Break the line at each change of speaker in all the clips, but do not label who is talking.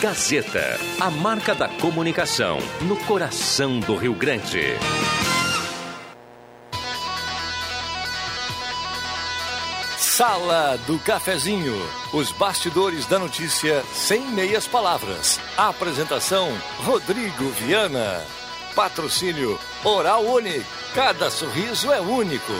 Gazeta, a marca da comunicação no coração do Rio Grande.
Sala do Cafezinho. Os bastidores da notícia sem meias palavras. Apresentação: Rodrigo Viana. Patrocínio Oral Unique. Cada sorriso é único.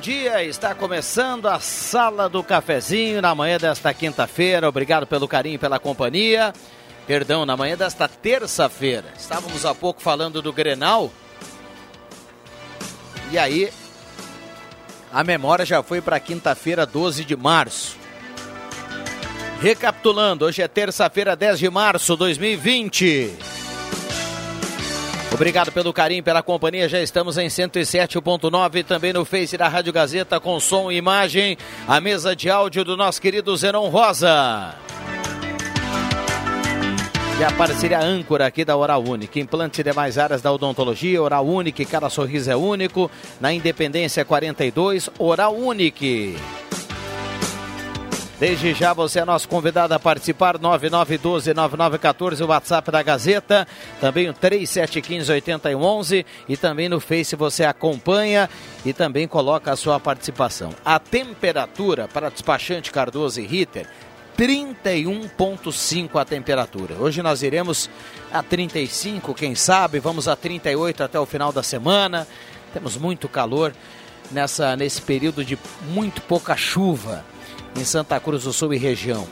Dia, está começando a Sala do Cafezinho na manhã desta quinta-feira. Obrigado pelo carinho e pela companhia. Perdão, na manhã desta terça-feira. Estávamos há pouco falando do Grenal. E aí, a memória já foi para quinta-feira, 12 de março. Recapitulando, hoje é terça-feira, 10 de março de 2020. Obrigado pelo carinho, pela companhia. Já estamos em 107.9 também no Face da Rádio Gazeta com som e imagem. A mesa de áudio do nosso querido Zenon Rosa. E a parceria âncora aqui da Oral Unique. Implantes e demais áreas da odontologia. Oral Unique, cada sorriso é único. Na Independência 42, Oral Unique. Desde já você é nosso convidado a participar, 9912-9914, o WhatsApp da Gazeta, também o 3715-8111 e também no Face você acompanha e também coloca a sua participação. A temperatura para despachante Cardoso e Ritter, 31,5 a temperatura. Hoje nós iremos a 35, quem sabe, vamos a 38 até o final da semana. Temos muito calor nessa, nesse período de muito pouca chuva em Santa Cruz do Sul e região.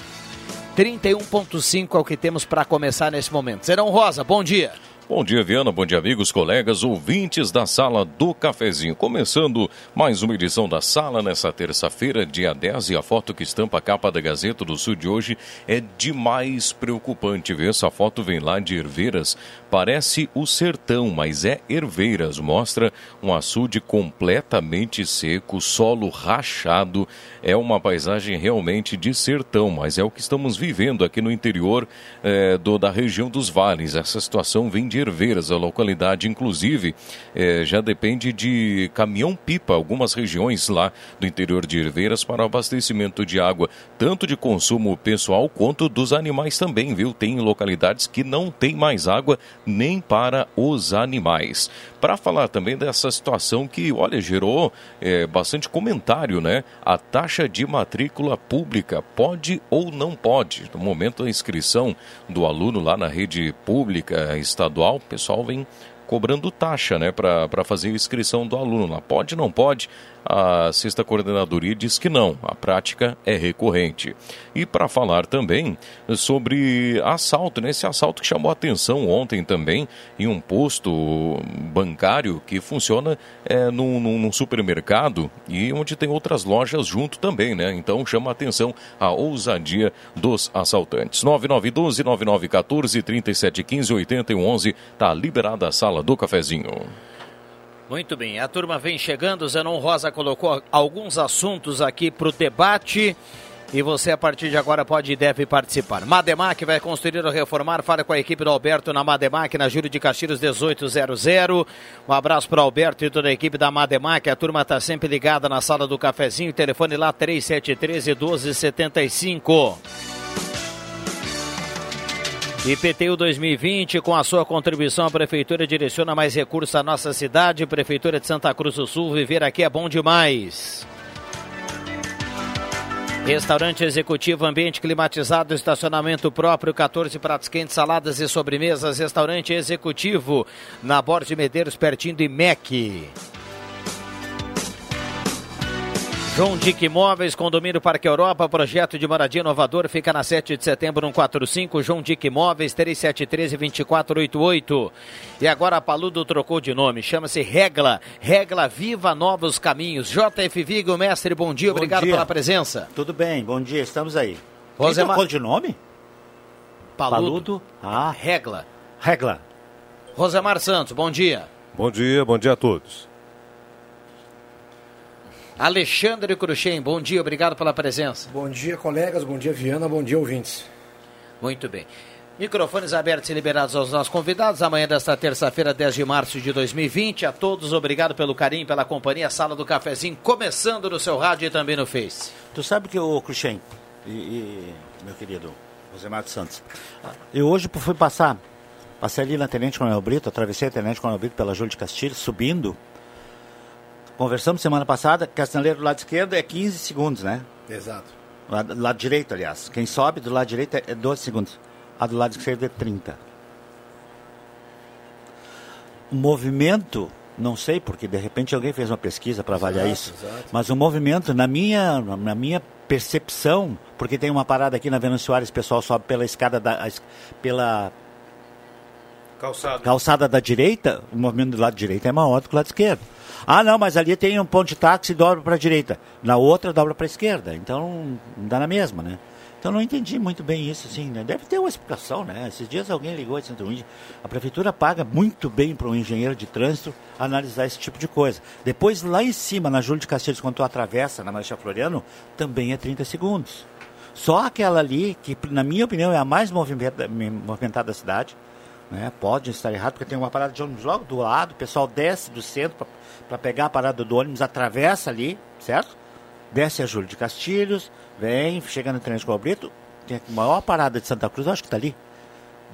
31.5 é o que temos para começar nesse momento. Serão Rosa, bom dia.
Bom dia, Viana. Bom dia, amigos, colegas, ouvintes da Sala do Cafezinho. Começando mais uma edição da Sala nessa terça-feira, dia 10, e a foto que estampa a capa da Gazeta do Sul de hoje é demais preocupante. Ver essa foto vem lá de Herveiras. Parece o sertão, mas é Herveiras. Mostra um açude completamente seco, solo rachado. É uma paisagem realmente de sertão, mas é o que estamos vivendo aqui no interior é, do, da região dos vales. Essa situação vem de de. A localidade, inclusive, é, já depende de caminhão-pipa, algumas regiões lá do interior de Herveiras, para abastecimento de água, tanto de consumo pessoal quanto dos animais também, viu? Tem localidades que não tem mais água nem para os animais. Para falar também dessa situação que, olha, gerou é, bastante comentário, né? A taxa de matrícula pública pode ou não pode? No momento da inscrição do aluno lá na rede pública estadual, o pessoal vem cobrando taxa né, para fazer a inscrição do aluno lá. Pode, não pode? A sexta coordenadoria diz que não, a prática é recorrente. E para falar também sobre assalto, né, assalto que chamou atenção ontem também em um posto bancário que funciona é, num, num supermercado e onde tem outras lojas junto também, né? Então chama atenção a ousadia dos assaltantes. 9912 9914 3715 8111 está liberada a sala do cafezinho.
Muito bem, a turma vem chegando. Zenon Rosa colocou alguns assuntos aqui para o debate. E você, a partir de agora, pode e deve participar. Mademac vai construir ou reformar. Fala com a equipe do Alberto na Mademac, na Júlio de Castilhos 1800. Um abraço para o Alberto e toda a equipe da Mademac. A turma está sempre ligada na sala do cafezinho. Telefone lá 3713 1275. IPTU 2020, com a sua contribuição, a Prefeitura direciona mais recursos à nossa cidade. Prefeitura de Santa Cruz do Sul, viver aqui é bom demais. Restaurante executivo, ambiente climatizado, estacionamento próprio, 14 pratos quentes, saladas e sobremesas. Restaurante executivo, na Borges Medeiros, pertinho de MEC. João Dick Imóveis, condomínio Parque Europa, projeto de moradia inovador, fica na 7 de setembro 145, João Dick Imóveis, 3713-2488. E agora a Paludo trocou de nome, chama-se Regla, Regla Viva Novos Caminhos. JF Vigo, mestre, bom dia, bom obrigado dia. pela presença.
Tudo bem, bom dia, estamos aí.
Quem trocou
de nome?
Paludo. Paludo. Ah. Regla.
Regla.
Rosemar Santos, bom dia.
Bom dia, bom dia a todos.
Alexandre Cruxem, bom dia, obrigado pela presença.
Bom dia, colegas, bom dia, Viana, bom dia, ouvintes.
Muito bem. Microfones abertos e liberados aos nossos convidados. Amanhã desta terça-feira, 10 de março de 2020. A todos, obrigado pelo carinho, pela companhia. Sala do Cafezinho, começando no seu rádio e também no Face.
Tu sabe que o Cruxem e, e, meu querido José Marcos Santos, eu hoje fui passar, passei ali na Tenente Coronel Brito, atravessei a Tenente Coronel Brito pela Júlia de Castilho, subindo, Conversamos semana passada, Castanheiro do lado esquerdo é 15 segundos, né?
Exato.
Lado, lado direito, aliás. Quem sobe do lado direito é 12 segundos. A do lado esquerdo é 30. O movimento, não sei, porque de repente alguém fez uma pesquisa para avaliar isso. Exato. Mas o movimento, na minha, na minha percepção, porque tem uma parada aqui na Venâncio Soares, o pessoal sobe pela escada da. pela calçada. calçada da direita, o movimento do lado direito é maior do que o lado esquerdo. Ah, não, mas ali tem um ponto de táxi e dobra para a direita. Na outra dobra para a esquerda. Então, dá na mesma, né? Então não entendi muito bem isso, assim, né? Deve ter uma explicação, né? Esses dias alguém ligou de Santo Índio. A prefeitura paga muito bem para um engenheiro de trânsito analisar esse tipo de coisa. Depois, lá em cima, na Júlio de Castilhos, quando tu atravessa na Marcha Floriano, também é 30 segundos. Só aquela ali, que na minha opinião é a mais movimentada da cidade, né? Pode estar errado, porque tem uma parada de ônibus logo do lado, o pessoal desce do centro para pegar a parada do ônibus, atravessa ali, certo? Desce a Júlio de Castilhos, vem, chega no Tenente Brito, tem a maior parada de Santa Cruz, acho que está ali.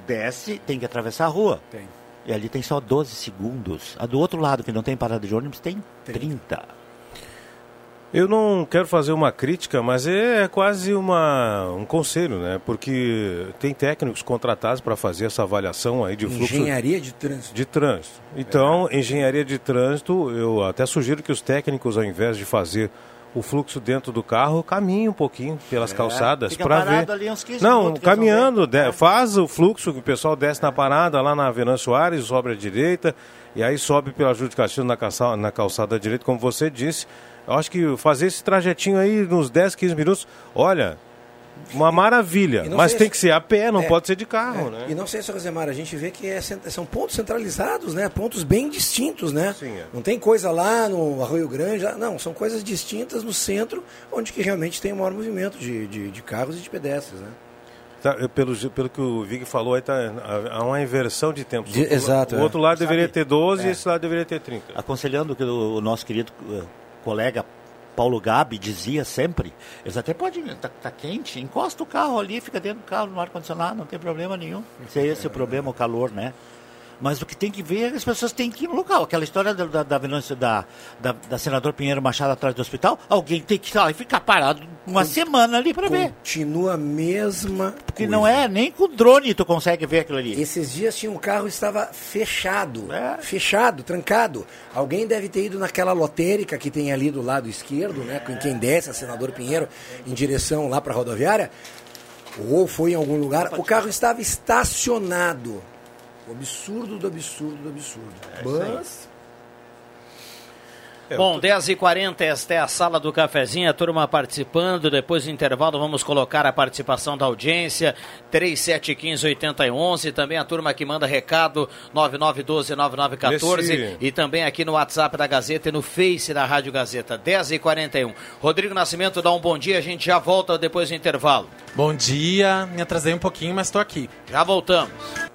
Desce, tem que atravessar a rua.
Tem.
E ali tem só 12 segundos. A do outro lado, que não tem parada de ônibus, tem 30. 30.
Eu não quero fazer uma crítica, mas é quase uma, um conselho, né? Porque tem técnicos contratados para fazer essa avaliação aí de
fluxo. Engenharia de trânsito.
De trânsito. Então, é. engenharia de trânsito, eu até sugiro que os técnicos, ao invés de fazer o fluxo dentro do carro, caminhe um pouquinho pelas é. calçadas para ver.
Ali uns 15
não, caminhando, de, é. faz o fluxo que o pessoal desce na parada lá na Venâncio Soares, sobe à direita, e aí sobe pela Castilho na calçada, na calçada direita, como você disse acho que fazer esse trajetinho aí nos 10, 15 minutos, olha, uma maravilha, mas tem se... que ser a pé, não é, pode ser de carro, é. né?
E não sei, se Rosemar, a gente vê que é, são pontos centralizados, né? Pontos bem distintos, né?
Sim, é.
Não tem coisa lá no Arroio Grande, não, são coisas distintas no centro, onde que realmente tem o maior movimento de, de, de carros e de pedestres, né?
Tá, pelo, pelo que o Vig falou, aí tá, há uma inversão de tempos.
De, exato.
O outro lado Sabe, deveria ter 12 e é. esse lado deveria ter 30.
Aconselhando que o, o nosso querido eh, colega Paulo Gabi dizia sempre, eles até podem, tá, tá, quente, encosta o carro ali, fica dentro do carro no ar-condicionado, não tem problema nenhum. Se é esse o problema, o calor, né? Mas o que tem que ver é que as pessoas têm que ir no local. Aquela história da, da, da, da, da, da senador Pinheiro Machado atrás do hospital, alguém tem que lá ficar parado uma Com, semana ali para ver.
Continua a mesma
Porque coisa. não é, nem com drone tu consegue ver aquilo ali.
Esses dias tinha um carro estava fechado, é. fechado, trancado. Alguém deve ter ido naquela lotérica que tem ali do lado esquerdo, né, com quem desce a senador Pinheiro em direção lá para a rodoviária, ou foi em algum lugar, o carro estava estacionado o absurdo do absurdo do absurdo. É Mas.
É, Bom, 10h40, esta é a sala do cafezinho, a turma participando. Depois do intervalo, vamos colocar a participação da audiência, 3715-8011. Também a turma que manda recado, 9912-9914. Esse... E também aqui no WhatsApp da Gazeta e no Face da Rádio Gazeta, 10h41. Rodrigo Nascimento, dá um bom dia, a gente já volta depois do intervalo.
Bom dia, me atrasei um pouquinho, mas estou aqui.
Já voltamos.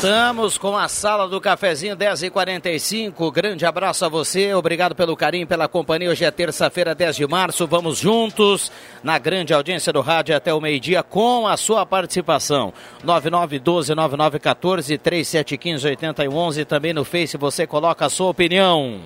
Voltamos com a sala do cafezinho 10h45. Grande abraço a você, obrigado pelo carinho, pela companhia. Hoje é terça-feira, 10 de março. Vamos juntos na grande audiência do rádio até o meio-dia com a sua participação. 9912-9914, 3715-8111. Também no Face você coloca a sua opinião.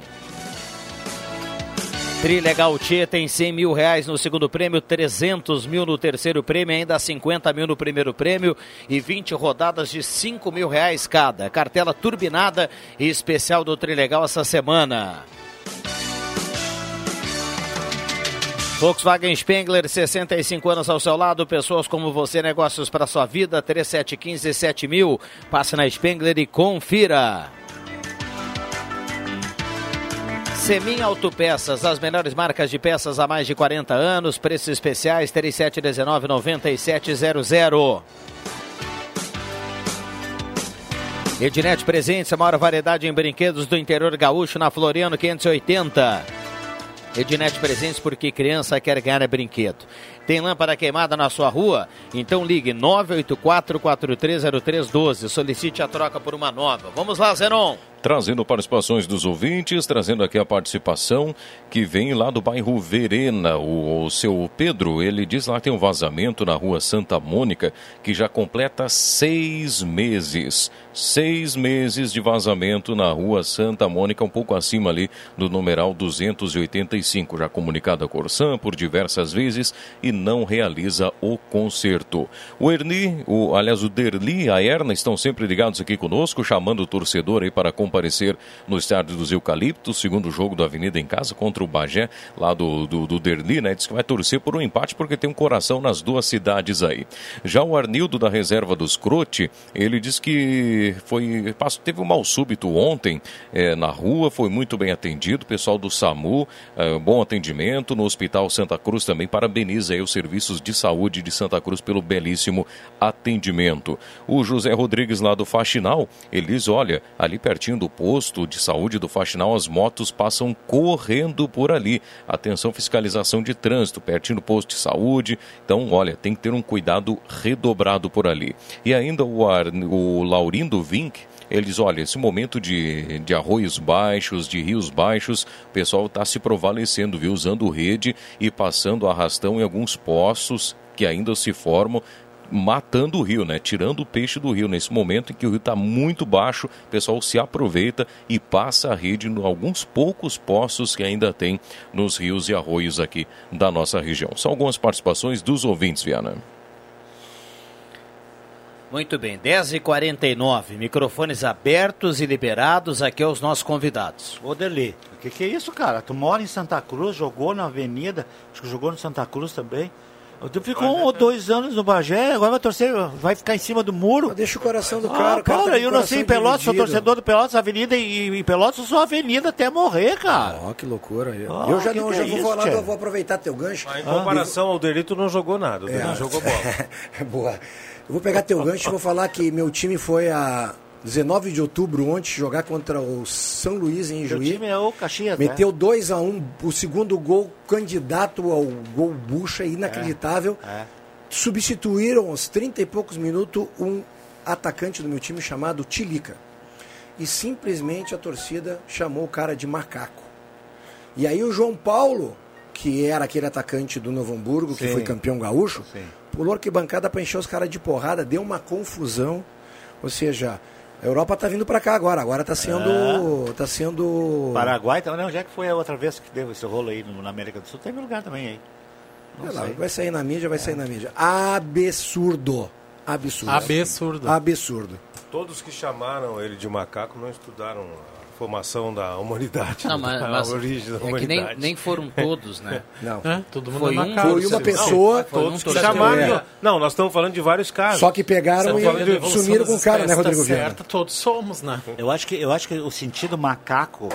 Trilegal T tem 100 mil reais no segundo prêmio, 300 mil no terceiro prêmio, ainda 50 mil no primeiro prêmio e 20 rodadas de 5 mil reais cada. Cartela turbinada e especial do Trilegal essa semana. Volkswagen Spengler, 65 anos ao seu lado, pessoas como você, negócios para sua vida, 3715 7000. Passe na Spengler e confira. Semin Autopeças, as melhores marcas de peças há mais de 40 anos, preços especiais 3719-9700. Ednet Presentes, a maior variedade em brinquedos do interior gaúcho na Floriano 580. Ednet Presentes porque criança quer ganhar brinquedo. Tem lâmpada queimada na sua rua? Então ligue 984-430312. Solicite a troca por uma nova. Vamos lá, Zenon
trazendo participações dos ouvintes, trazendo aqui a participação que vem lá do bairro Verena. O, o seu Pedro, ele diz lá que tem um vazamento na rua Santa Mônica que já completa seis meses. Seis meses de vazamento na rua Santa Mônica, um pouco acima ali do numeral 285. Já comunicado a Corsan por diversas vezes e não realiza o conserto. O Erni, o, aliás, o Derli, a Erna estão sempre ligados aqui conosco, chamando o torcedor aí para comparecer comparecer no estádio dos Eucaliptos, segundo jogo da Avenida em casa contra o Bagé, lá do, do, do Derli, né? Diz que vai torcer por um empate porque tem um coração nas duas cidades aí. Já o Arnildo da reserva dos Crote, ele diz que foi teve um mal súbito ontem é, na rua, foi muito bem atendido, pessoal do SAMU, é, bom atendimento no Hospital Santa Cruz também parabeniza aí os serviços de saúde de Santa Cruz pelo belíssimo atendimento. O José Rodrigues lá do Faxinal, ele diz, olha, ali pertinho do posto de saúde do Faxinal, as motos passam correndo por ali. Atenção, fiscalização de trânsito, pertinho do posto de saúde. Então, olha, tem que ter um cuidado redobrado por ali. E ainda o, Ar, o Laurindo Vink, eles, olha, esse momento de, de arroios baixos, de rios baixos, o pessoal está se provalecendo, viu? Usando rede e passando arrastão em alguns poços que ainda se formam matando o rio, né? Tirando o peixe do rio. Nesse momento em que o rio está muito baixo, o pessoal se aproveita e passa a rede em alguns poucos poços que ainda tem nos rios e arroios aqui da nossa região. São algumas participações dos ouvintes, Viana.
Muito bem, 10h49, microfones abertos e liberados aqui aos nossos convidados.
Ô Deli, o que, que é isso, cara? Tu mora em Santa Cruz, jogou na Avenida, acho que jogou no Santa Cruz também. Tu ficou um ou dois anos no Bagé, agora vai torcer, vai ficar em cima do muro.
Deixa o coração do cara.
Ah, cara, tá eu nasci em Pelotas, sou torcedor do Pelotas, Avenida e, e Pelotas eu sou Avenida até morrer, cara.
Ó, oh, que loucura. Oh, eu já não, já é vou isso, falar, eu vou aproveitar teu gancho.
Mas em comparação ah. ao Delito, não jogou nada, é, não jogou bola.
Boa. Eu vou pegar teu gancho e vou falar que meu time foi a 19 de outubro, ontem, jogar contra o São Luís em
Seu
Juí.
time é o Caxias, né?
Meteu 2 a 1 um, o segundo gol candidato ao gol bucha, inacreditável.
É.
Substituíram aos 30 e poucos minutos um atacante do meu time chamado Tilica. E simplesmente a torcida chamou o cara de macaco. E aí o João Paulo, que era aquele atacante do Novo Hamburgo, que
Sim.
foi campeão gaúcho,
Sim.
Pulou arquibancada para encher os caras de porrada, deu uma confusão. Ou seja, a Europa tá vindo para cá agora, agora tá sendo. tá sendo.
Paraguai também, onde é que foi a outra vez que deu esse rolo aí no- na América do Sul? Teve lugar também aí. Não
Sei lá,
sei.
vai sair na mídia, vai sair na mídia. Absurdo. Absurdo.
Absurdo.
Absurdo.
Todos que chamaram ele de macaco não estudaram a formação da humanidade,
Não, mas,
a
mas
origem da
é que
humanidade.
nem, nem foram todos, né?
Não.
É, todo mundo
Foi
é
um-
macaco.
Foi uma pessoa.
Foi um
Todos que
torcedor.
chamaram.
É.
Não, Não, nós estamos falando de vários casos.
Só que pegaram e sumiram com o cara, né, Rodrigo Viana?
certa, todos somos, né?
Eu acho que, eu acho que o sentido macaco,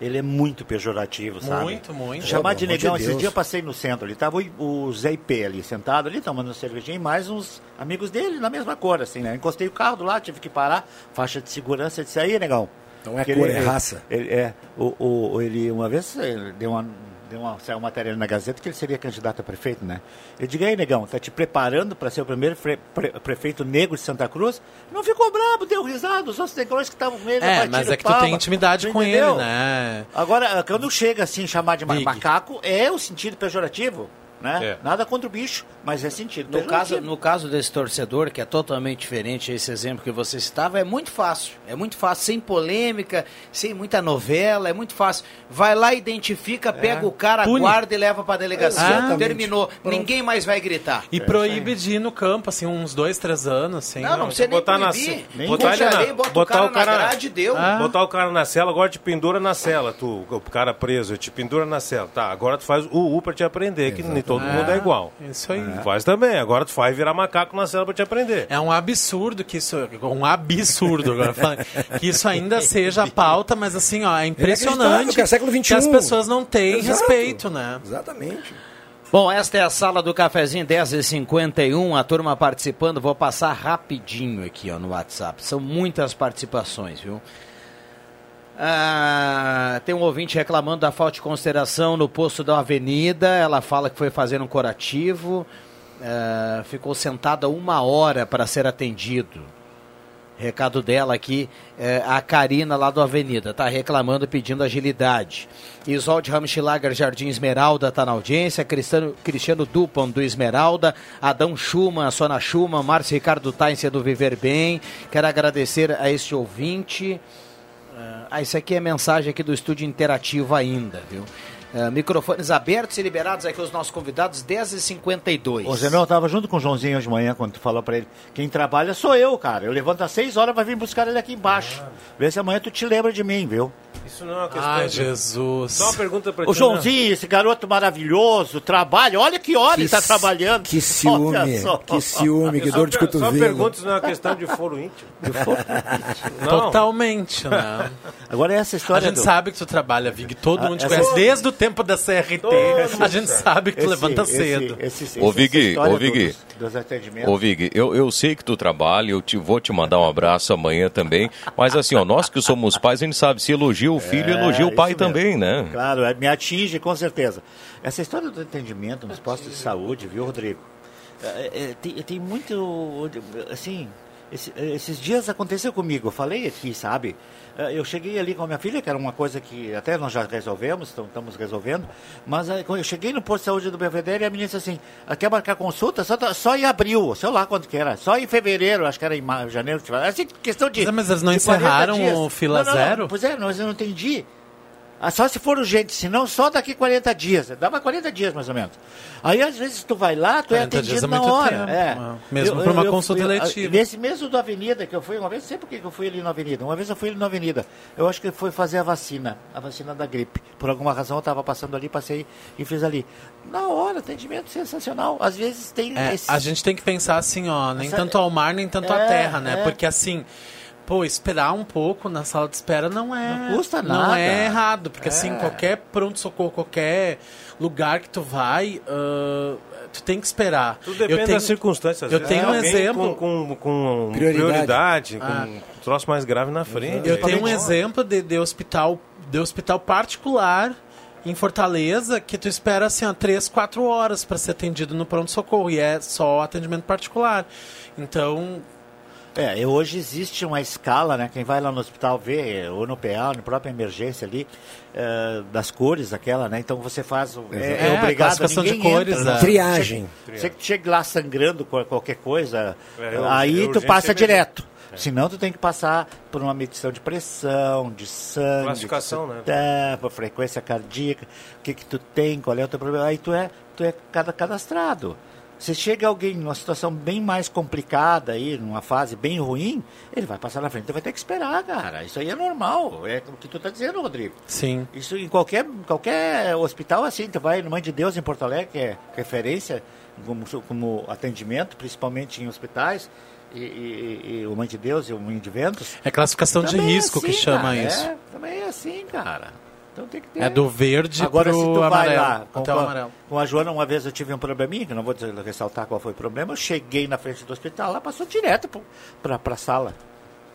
ele é muito pejorativo, sabe?
Muito, muito.
Chamar de negão,
de
esse dia eu passei no centro ali, tava o, o Zé IP ali, sentado ali, tomando uma cervejinha, e mais uns amigos dele na mesma cor, assim, né? Encostei o carro do lado, tive que parar, faixa de segurança, disse, aí, negão.
Não é
Porque
cor,
ele-
é raça.
Ele, é, o, o, ele uma vez ele deu uma, deu uma, saiu uma matéria na Gazeta que ele seria candidato a prefeito, né? Eu digo, aí, negão, tá te preparando para ser o primeiro fre- pre- prefeito negro de Santa Cruz? Não ficou brabo, deu risada, os outros negrões que estavam com ele,
É, mas é que tu
palma,
tem intimidade
tu
com
entendeu?
ele, né?
Agora, quando chega assim, chamar de
Big.
macaco, é o sentido pejorativo, né?
É.
Nada contra o bicho, mas é sentido
No caso, no caso desse torcedor, que é totalmente diferente a esse exemplo que você citava, é muito fácil. É muito fácil, sem polêmica, sem muita novela, é muito fácil. Vai lá, identifica, pega o cara,
Pune.
guarda e leva pra delegacia.
Exatamente.
Terminou. Ninguém mais vai gritar.
E proíbe de ir no campo, assim, uns dois, três anos, assim.
Não, não precisa nem
botar na
proibir.
ce-
Nem
botar ele na-
lei, bota
botar
o cara,
o cara-
na grade deu.
Ah.
Botar o cara na cela, agora te pendura na cela, tu, o cara preso, te pendura na cela. Tá, agora tu faz o U pra te aprender, que todo mundo é igual.
Isso aí.
Faz também, agora tu faz virar macaco na cela pra te aprender.
É um absurdo que isso. Um absurdo, agora falando. Que isso ainda seja a pauta, mas assim, ó, é impressionante
é século
que as
XXI.
pessoas não têm
Exato.
respeito, né?
Exatamente.
Bom, esta é a sala do cafezinho 10h51, a turma participando. Vou passar rapidinho aqui ó, no WhatsApp. São muitas participações, viu? Ah, tem um ouvinte reclamando da falta de consideração no posto da avenida. Ela fala que foi fazer um curativo. ah, ficou sentada uma hora para ser atendido. Recado dela aqui, é, a Karina lá do Avenida, tá reclamando, pedindo agilidade. Isolde Ramschlager Jardim Esmeralda tá na audiência, Cristiano, Cristiano Dupan do Esmeralda, Adão Schumann, Sona Schumann, Márcio Ricardo Taincia do Viver Bem. Quero agradecer a este ouvinte. Ah, isso aqui é mensagem aqui do estúdio interativo ainda, viu? Ah, microfones abertos e liberados aqui os nossos convidados, 10h52.
Ô, Zenão, eu tava junto com o Joãozinho hoje de manhã, quando tu falou pra ele, quem trabalha sou eu, cara. Eu levanto às 6 horas, vai vir buscar ele aqui embaixo. Vê se amanhã tu te lembra de mim, viu?
Isso não é uma questão de...
Jesus.
Só uma pergunta pra ti.
O Joãozinho, esse garoto maravilhoso, trabalha, olha que hora ele tá trabalhando.
Que ciúme,
Olha só.
que ciúme, que dor de
per- Só
cotovelo.
pergunta se não é uma questão de foro íntimo. Não.
Totalmente, né?
Agora é essa
A
história
gente
do...
sabe que tu trabalha, Vig. Todo
Ah,
mundo te
essa-
conhece. Desde o tempo da CRT, a gente sabe que tu
esse-
levanta
esse-
cedo.
esse- esse-
Ô,
história
ô.
Dos, dos.
Ô Vig, eu, eu sei que tu trabalha, eu te, vou te mandar um abraço amanhã também, mas assim, ó, nós que somos pais, a gente sabe, se elogia o filho, elogia o pai
mesmo.
também, né?
Claro, é, me atinge com certeza. Essa história do atendimento nos postos de saúde, viu, Rodrigo? É, é, tem, tem muito. Assim, esse- esses dias aconteceu comigo, eu falei aqui, sabe? É, Eu cheguei ali com a minha filha, que era uma coisa que até nós já resolvemos, então estamos resolvendo, mas quando eu cheguei no posto de saúde do Belvedere e a menina disse assim: "Ah, quer marcar consulta? Só, tá- só em abril, sei lá quando que era, só em fevereiro, acho que era em janeiro, assim, questão de.
Mas eles não
de 40
encerraram o fila
Não, não,
zero?
Pois é, mas eu não entendi. Ah, só se for urgente, senão só daqui 40 dias. Dava 40 dias mais ou menos. Aí às vezes tu vai lá, tu é
40 dias
atendido
é
na hora.
tempo,
é.
é. Mesmo pra uma consulta
fui-
eletiva.
Nesse mesmo do Avenida que eu fui, uma vez, sei por que eu fui ali na Avenida. Uma vez eu fui ali na Avenida. Eu acho que foi fazer a vacina, a vacina da gripe. Por alguma razão eu estava passando ali, passei e fiz ali. Na hora, atendimento sensacional. Às vezes tem
É,
esse-
a gente tem que pensar assim, ó, nem
Essa-
tanto ao mar, nem tanto à
É,
terra, né?
é.
Porque assim, pô, esperar um pouco na sala de espera não é.
Não custa
Não
nada.
é errado, porque assim,
É.
qualquer pronto-socorro, qualquer lugar que tu vai, ah, tu tem que esperar.
Tudo depende
eu tenho,
das circunstâncias.
eu
vezes
tenho um
alguém
exemplo.
Com, com, com
Prioridade.
prioridade, com
Ah.
um troço mais grave na frente.
Eu tenho um exemplo de, de hospital de hospital particular em Fortaleza que tu espera assim, ó, 3, 4 horas para ser atendido no pronto-socorro e é só atendimento particular. Então,
É, e hoje existe uma escala, né? Quem vai lá no hospital vê, ou no PA, na própria emergência ali, eh, das cores, aquela, né? Então você faz. o- É,
É, a
obrigado,
classificação de cores,
entra,
é.
né?
Triagem.
Você que chega lá sangrando com qualquer coisa,
É,
aí
é
tu passa
mesmo.
direto. Senão tu tem que passar por uma medição de pressão, de sangue.
Classificação,
de,
né?
É, por frequência cardíaca, o que que tu tem, qual é o teu problema. Aí tu é, tu é cada cadastrado. Se chega alguém numa situação bem mais complicada aí, numa fase bem ruim, ele vai passar na frente, vai ter que esperar, cara. Isso aí é normal. É o que tu tá dizendo, Rodrigo.
sim.
Isso em qualquer, qualquer hospital é assim, tu vai no Mãe de Deus em Porto Alegre, que é referência como, como atendimento, principalmente em hospitais, e, e- e o Mãe de Deus e o Mãe de Ventos.
É classificação de
é
risco que
assim,
chama
cara,
isso.
É, também é assim, cara. Então tem que ter.
É do verde
Agora,
pro
se tu vai
amarelo,
lá, com,
até
com
o
a-
amarelo.
com a Joana, uma vez eu tive um probleminha, que não vou dizer, ressaltar qual foi o problema, eu cheguei na frente do hospital, lá passou direto para a sala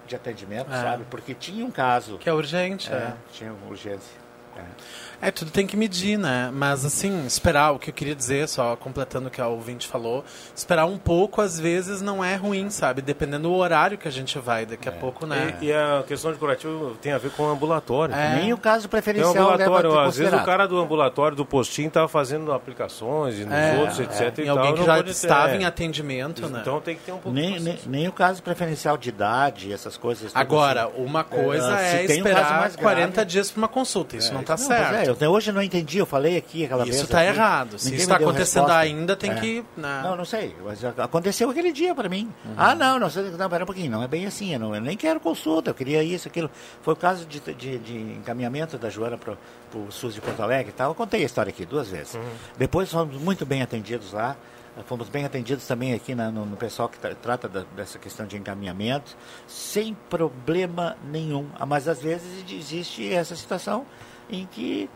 de atendimento,
É.
sabe? Porque tinha um caso.
Que é urgente,
É,
é.
tinha uma urgência. É.
É, tudo tem que medir, né? Mas assim, esperar, o que eu queria dizer, só completando o que a ouvinte falou, esperar um pouco às vezes não é ruim, sabe? Dependendo do horário que a gente vai, daqui a pouco, né?
E, e a questão de curativo tem a ver com o ambulatório.
É.
Nem o caso
Tem
preferencial
um ambulatório,
a
às vezes o cara do ambulatório do postinho estava fazendo aplicações e nos
É,
outros, etc.
E
e
alguém
tal,
que já
pode ter-
estava
é.
em atendimento, né?
Então tem que ter um pouco
nem,
de
nem, nem o caso preferencial de idade, essas coisas. tudo
Agora,
assim.
uma coisa
É,
é,
se tem um caso
esperar
mais
40
grave-
dias para uma consulta. Isso não tá
Não,
certo.
pois é, eu hoje não entendi, eu falei aqui aquela vez.
Isso tá
aqui,
errado. Se isso tá
deu
acontecendo
resposta.
ainda, tem
É.
que. né?
Não, não sei, mas aconteceu aquele dia para mim. Ah, não, não, sei- não, pera um pouquinho, não é bem assim, eu, não, eu nem quero consulta, eu queria isso, aquilo. Foi o caso de, de, de encaminhamento da Joana para o SUS de Porto Alegre e tal. Eu contei a história aqui duas vezes. Depois fomos muito bem atendidos lá. Fomos bem atendidos também aqui na- no, no pessoal que tra- trata da- dessa questão de encaminhamento, sem problema nenhum. Mas às vezes existe essa situação em que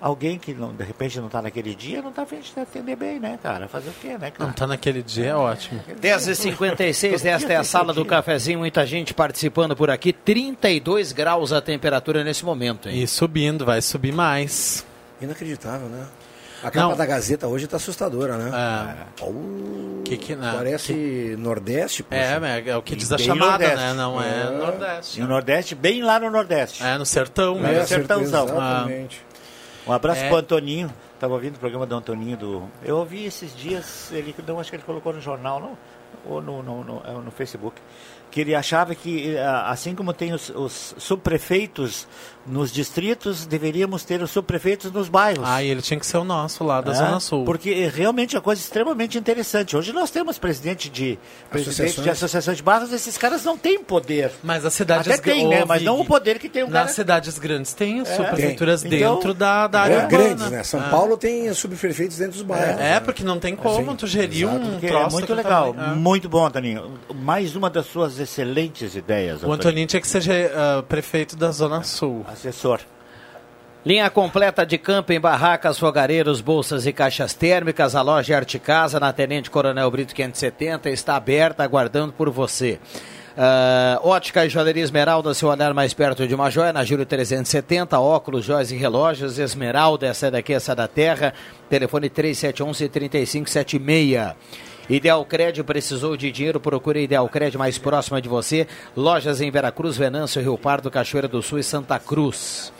alguém que não, de repente não está naquele dia não está a fim de atender bem, né, cara? Fazer o quê, né, cara?
Não tá naquele dia, é ótimo.
10h56, esta é a sala do cafezinho, muita gente participando por aqui. 32 graus a temperatura nesse momento, hein?
E subindo, vai subir mais.
Inacreditável, né? A capa
Não.
da Gazeta hoje tá assustadora, né?
É,
Uh,
Que que- não,
parece Nordeste, poxa.
é, é, é o que diz a chamada,
Nordeste.
né? Não é,
É.
Nordeste.
E o Nordeste, bem lá no Nordeste.
É, no sertão
É,
mesmo.
sertãozão.
Exatamente.
Um abraço
É.
pro Antoninho. Estava ouvindo o programa do Antoninho do. Eu ouvi esses dias, ele não acho que ele colocou no jornal, não, ou no, no, no, é, no Facebook, que ele achava que, eh, assim como tem os, os subprefeitos nos distritos, deveríamos ter os subprefeitos nos bairros.
Ah, e ele tinha que ser o nosso lá da
É,
Zona Sul.
Porque realmente é uma coisa extremamente interessante. Hoje nós temos presidente de, presidente de
Associações.
de bairros, esses caras não têm poder.
Mas as cidades
Até tem, né? Mas não o poder que tem um
Nas
cara.
cidades grandes tem subprefeituras
Tem. Então,
dentro da, da
É,
área urbana.
grandes, né? São
É.
Paulo tem subprefeitos dentro dos bairros.
É,
né?
porque não tem como
Sim,
tu gerir um
Porque
troço
é muito legal.
É.
muito bom, Antoninho. Mais uma das suas excelentes ideias,
O Antoninho tinha que ser ah, prefeito da Zona Sul.
Assessor.
Linha completa de camping, barracas, fogareiros, bolsas e caixas térmicas. A loja Arte Casa, na Tenente Coronel Brito 570, está aberta, aguardando por você. Ah, ótica e joalheria Esmeralda, seu olhar mais perto de uma joia, na Júlio 370, óculos, joias e relógios, Esmeralda, essa daqui, essa da terra, telefone 3711-3576. Ideal Crédito precisou de dinheiro, procure Ideal Crédito mais próxima de você. Lojas em Veracruz, Venâncio, Rio Pardo, Cachoeira do Sul e Santa Cruz.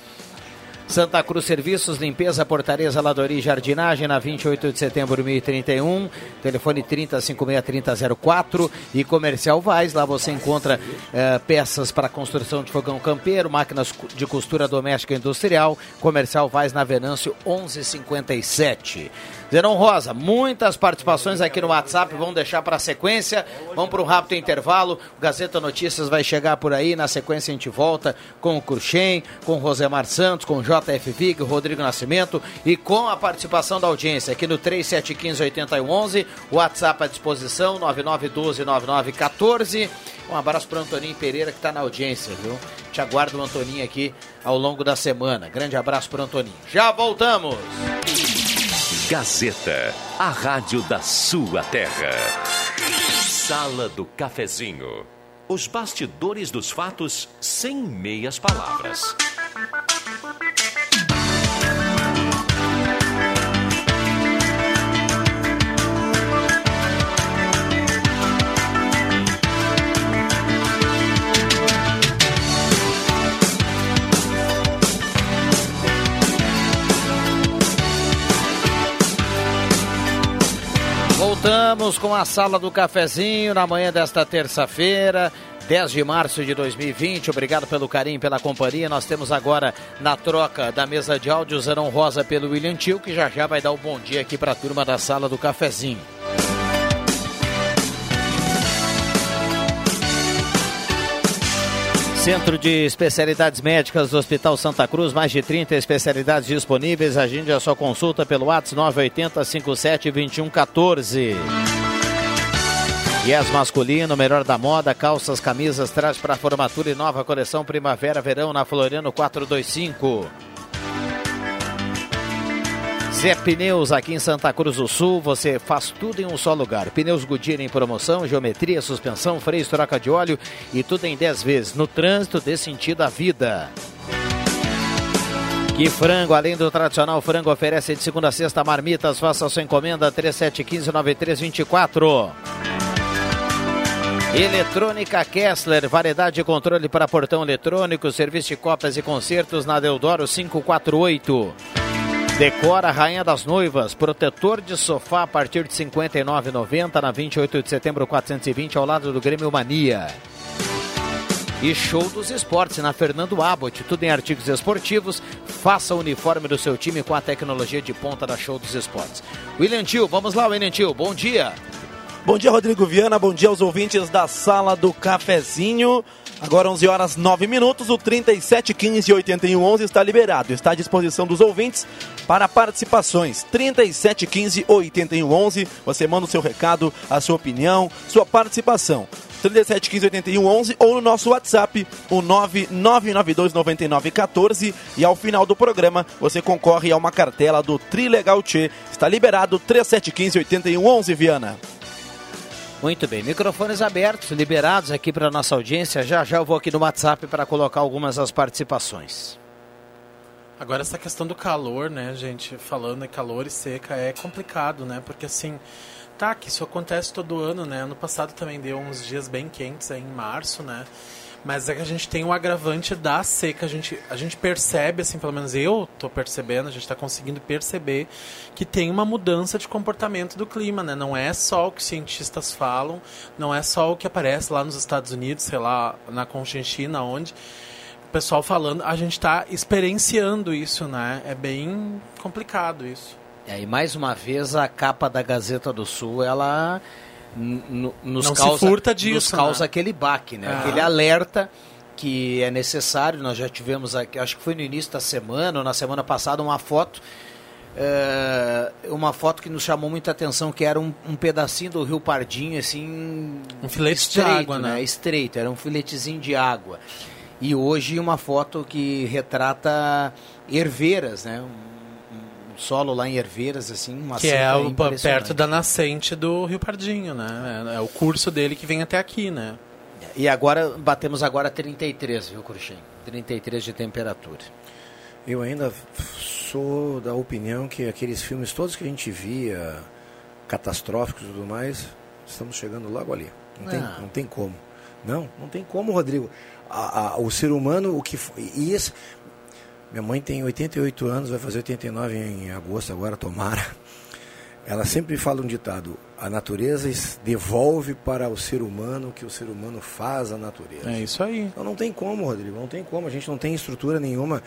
Santa Cruz Serviços, Limpeza, Portaria, Zeladoria e Jardinagem, na 28 de setembro de 1031, telefone 3056-3004 e Comercial Vaz, lá você encontra eh, peças para construção de fogão campeiro, máquinas de costura doméstica e industrial, Comercial Vaz na Venâncio 1157. Zenon Rosa, muitas participações aqui no WhatsApp, vamos deixar para a sequência, vamos para um rápido intervalo, o Gazeta Notícias vai chegar por aí, na sequência a gente volta com o Cruxem, com o Rosemar Santos, com o J JF Vig, Rodrigo Nascimento e com a participação da audiência aqui no 3715-8111, WhatsApp à disposição 9912-9914. Um abraço para Antoninho Pereira que está na audiência, viu? Te aguardo o Antoninho aqui ao longo da semana. Grande abraço para Antoninho. Já voltamos!
Gazeta, a rádio da sua terra. Sala do Cafezinho. Os bastidores dos fatos sem meias palavras.
Voltamos com a sala do cafezinho na manhã desta terça-feira. 10 de março de 2020. Obrigado pelo carinho, pela companhia. Nós temos agora na troca da mesa de áudio Zerão Rosa pelo William Tio, que já já vai dar o um bom dia aqui para a turma da sala do cafezinho. Centro de Especialidades Médicas do Hospital Santa Cruz, mais de 30 especialidades disponíveis. Agende a sua consulta pelo WhatsApp 980 57 21 14. Yes masculino, melhor da moda, calças, camisas, traje para formatura e nova coleção primavera-verão na Floriano 425. Zé Pneus aqui em Santa Cruz do Sul, você faz tudo em um só lugar. Pneus Goodyear em promoção, geometria, suspensão, freios, troca de óleo e tudo em 10 vezes. No trânsito, dê sentido à vida. Que frango, além do tradicional frango, oferece de segunda a sexta marmitas. Faça sua encomenda 3715-9324. Eletrônica Kessler, variedade de controle para portão eletrônico, serviço de cópias e concertos na Deodoro 548. Decora Rainha das Noivas, protetor de sofá a partir de R$ 59,90 na 28 de setembro 420 ao lado do Grêmio Mania. E Show dos Esportes na Fernando Abbott, tudo em artigos esportivos. Faça o uniforme do seu time com a tecnologia de ponta da Show dos Esportes. William Tio, vamos lá, William Tio, bom dia.
Bom dia, Rodrigo Viana. Bom dia aos ouvintes da Sala do Cafezinho. Agora 11 horas 9 minutos, o 3715 8111 está liberado. Está à disposição dos ouvintes para participações. 3715 8111. Você manda o seu recado, a sua opinião, sua participação. 3715 8111 ou no nosso WhatsApp, o 999929914 e ao final do programa você concorre a uma cartela do Trilegal Tchê. Está liberado 3715 8111, Viana.
Muito bem, microfones abertos, liberados aqui para nossa audiência. Já já eu vou aqui no WhatsApp para colocar algumas das participações.
Agora essa questão do calor, né, gente, falando em calor e seca é complicado, né? Porque assim, tá, que isso acontece todo ano, né? Ano passado também deu uns dias bem quentes aí em março, né? Mas é que a gente tem um agravante da seca. A gente, a gente percebe, assim, pelo menos eu estou percebendo, a gente está conseguindo perceber que tem uma mudança de comportamento do clima, né? Não é só o que os cientistas falam, não é só o que aparece lá nos Estados Unidos, sei lá, na Conchinchina, onde o pessoal falando, a gente está experienciando isso, né? É bem complicado isso.
É, e mais uma vez a capa da Gazeta do Sul, ela nos
não
causa,
se furta disso,
nos causa
né?
aquele baque, né?
Ah.
Aquele alerta que é necessário. Nós já tivemos aqui, acho que foi no início da semana ou na semana passada, uma foto. é, uma foto que nos chamou muita atenção, que era um, um pedacinho do Rio Pardinho, assim.
Um filete de
estreito,
água, né?
Estreito, era um filetezinho de água. E hoje uma foto que retrata Herveiras, né? Solo lá em Herveiras, assim, uma
Que é o, perto da nascente do Rio Pardinho, né? É, é o curso dele que vem até aqui, né?
E agora, batemos agora 33, viu, Cruxem? 33 de temperatura.
Eu ainda sou da opinião que aqueles filmes todos que a gente via, catastróficos e tudo mais, estamos chegando logo ali. Não, tem,
Ah.
não tem como. Não, não tem como, Rodrigo. A- a- o ser humano, o que foi. E esse, minha mãe tem 88 anos, vai fazer 89 em agosto agora, tomara. Ela sempre fala um ditado: a natureza devolve para o ser humano o que o ser humano faz à natureza.
É isso aí.
Então não tem como, Rodrigo, não tem como. A gente não tem estrutura nenhuma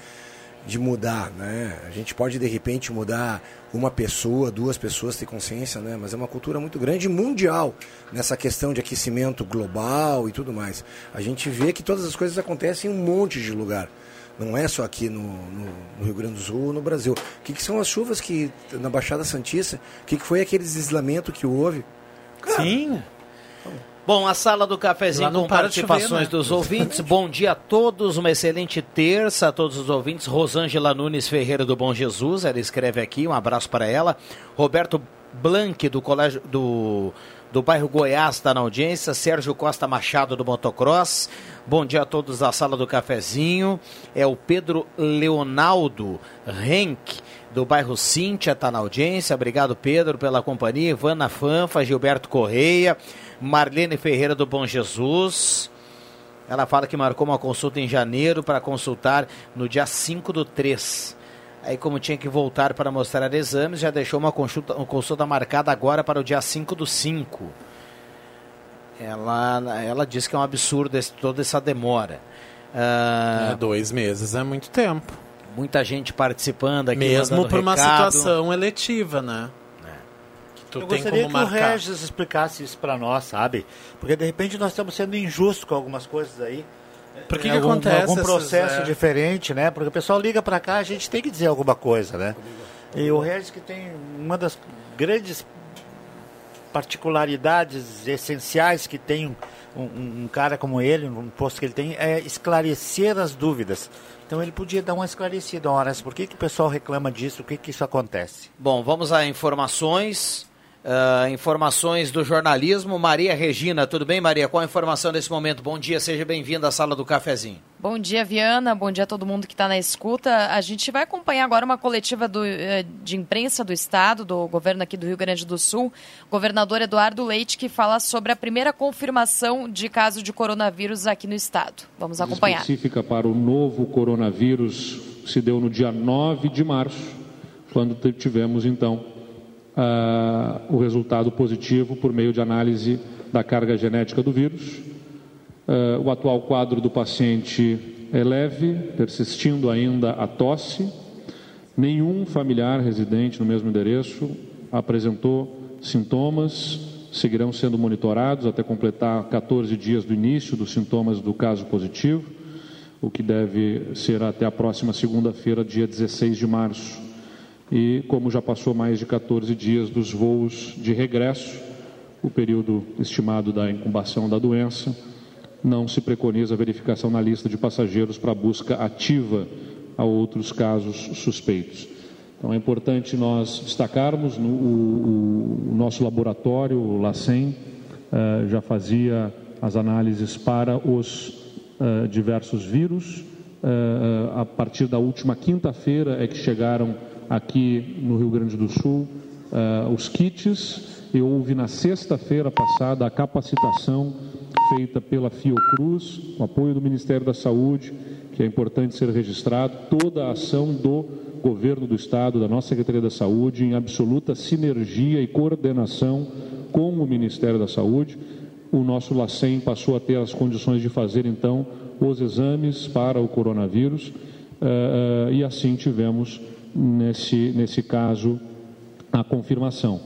de mudar, né? A gente pode de repente mudar uma pessoa, duas pessoas ter consciência, né? Mas é uma cultura muito grande e mundial nessa questão de aquecimento global e tudo mais. A gente vê que todas as coisas acontecem em um monte de lugar. Não é só aqui no, no, no Rio Grande do Sul ou no Brasil. O que, que, são as chuvas que na Baixada Santista? O que, que foi aquele deslizamento que houve?
Cara, Sim. Bom, a sala do cafezinho com participações chover, né? dos ouvintes. Bom dia a todos, uma excelente terça a todos os ouvintes. Rosângela Nunes Ferreira do Bom Jesus, ela escreve aqui, um abraço para ela. Roberto Blanc do colégio do do bairro Goiás está na audiência, Sérgio Costa Machado do Motocross. Bom dia a todos da sala do cafezinho. É o Pedro Leonaldo Renck do bairro Cíntia está na audiência. Obrigado, Pedro, pela companhia. Ivana Fanfa, Gilberto Correia, Marlene Ferreira do Bom Jesus. Ela fala que marcou uma consulta em janeiro para consultar no dia 5 do 3. Aí, como tinha que voltar para mostrar exames, já deixou uma consulta, uma consulta marcada agora para o dia 5 do 5. Ela, ela diz que é um absurdo esse, toda essa demora.
Ah, é, dois meses é muito tempo.
Muita gente participando aqui.
Mesmo por uma situação eletiva, né?
É. Tu Eu gostaria que marcar. o Regis explicasse isso para nós, sabe? Porque de repente nós estamos sendo injustos com algumas coisas aí.
Por que, que algum, acontece?
Algum processo é... diferente, né? Porque o pessoal liga para cá, a gente tem que dizer alguma coisa, né? E o Regis que tem uma das grandes particularidades essenciais que tem um, um, um, cara como ele, um posto que ele tem, é esclarecer as dúvidas. Então ele podia dar uma esclarecida, horas, por que, que o pessoal reclama disso, o que, que isso acontece?
Bom, vamos a informações. Uh, informações do jornalismo. Maria Regina, tudo bem, Maria? Qual a informação nesse momento? Bom dia, seja bem-vinda à sala do cafezinho.
Bom dia, Viana. Bom dia a todo mundo que está na escuta. A gente vai acompanhar agora uma coletiva do, eh, de imprensa do Estado, do governo aqui do Rio Grande do Sul, governador Eduardo Leite, que fala sobre a primeira confirmação de caso de coronavírus aqui no Estado. Vamos acompanhar.
específica para o novo coronavírus se deu no dia 9 de março, quando tivemos, então, uh, o resultado positivo por meio de análise da carga genética do vírus. Uh, o atual quadro do paciente é leve, persistindo ainda a tosse. Nenhum familiar residente no mesmo endereço apresentou sintomas, seguirão sendo monitorados até completar 14 dias do início dos sintomas do caso positivo, o que deve ser até a próxima segunda-feira, dia 16 de março e como já passou mais de 14 dias dos voos de regresso, o período estimado da incubação da doença, não se preconiza a verificação na lista de passageiros para busca ativa a outros casos suspeitos. Então é importante nós destacarmos no, o, o nosso laboratório, o LACEN, uh, já fazia as análises para os uh, diversos vírus. Uh, a partir da última quinta-feira é que chegaram aqui no Rio Grande do Sul uh, os kits e houve na sexta-feira passada a capacitação feita pela Fiocruz, com apoio do Ministério da Saúde, que é importante ser registrado, toda a ação do governo do estado, da nossa Secretaria da Saúde, em absoluta sinergia e coordenação com o Ministério da Saúde. O nosso LACEN passou a ter as condições de fazer então os exames para o coronavírus uh, uh, e assim tivemos nesse, nesse caso, a confirmação.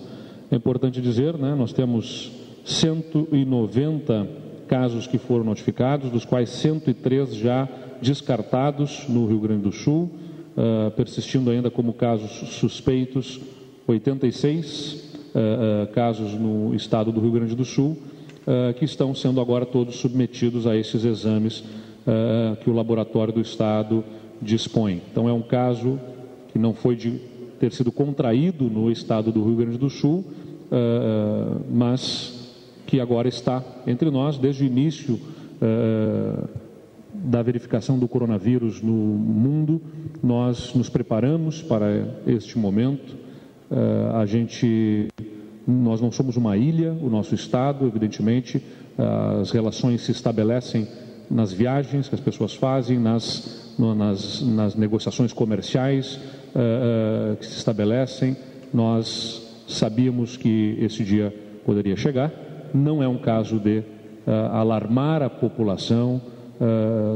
É importante dizer, né, nós temos 190 casos que foram notificados, dos quais 103 já descartados no Rio Grande do Sul, uh, persistindo ainda como casos suspeitos 86 uh, uh, casos no estado do Rio Grande do Sul, que estão sendo agora todos submetidos a esses exames que o laboratório do estado dispõe. Então é um caso que não foi de ter sido contraído no estado do Rio Grande do Sul, uh, mas que agora está entre nós desde o início uh, da verificação do coronavírus no mundo. Nós nos preparamos para este momento. Uh, a gente, nós não somos uma ilha, o nosso estado, evidentemente, as relações se estabelecem nas viagens que as pessoas fazem, nas, nas, nas negociações comerciais, uh, uh, que se estabelecem. Nós sabíamos que esse dia poderia chegar. Não é um caso de uh, alarmar a população.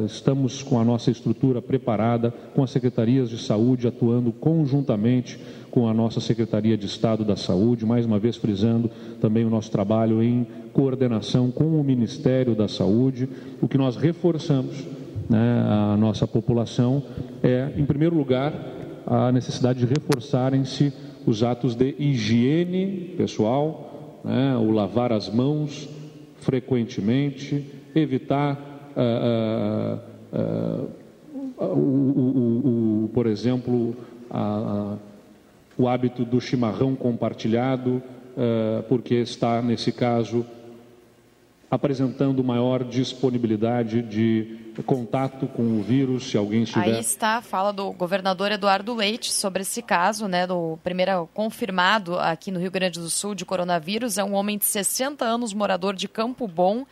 estamos com a nossa estrutura preparada, com as secretarias de saúde atuando conjuntamente com a nossa Secretaria de Estado da Saúde, mais uma vez frisando também o nosso trabalho em coordenação com o Ministério da Saúde. O que nós reforçamos né, a nossa população é, em primeiro lugar, a necessidade de reforçarem-se os atos de higiene pessoal, né, o lavar as mãos frequentemente, evitar, uh, uh, uh, o, o, o, por exemplo, o hábito do chimarrão compartilhado, porque está, nesse caso, apresentando maior disponibilidade de contato com o vírus, se alguém estiver...
Aí está a fala do governador Eduardo Leite sobre esse caso, né, do primeiro confirmado aqui no Rio Grande do Sul de coronavírus, é um homem de 60 anos, morador de Campo Bom,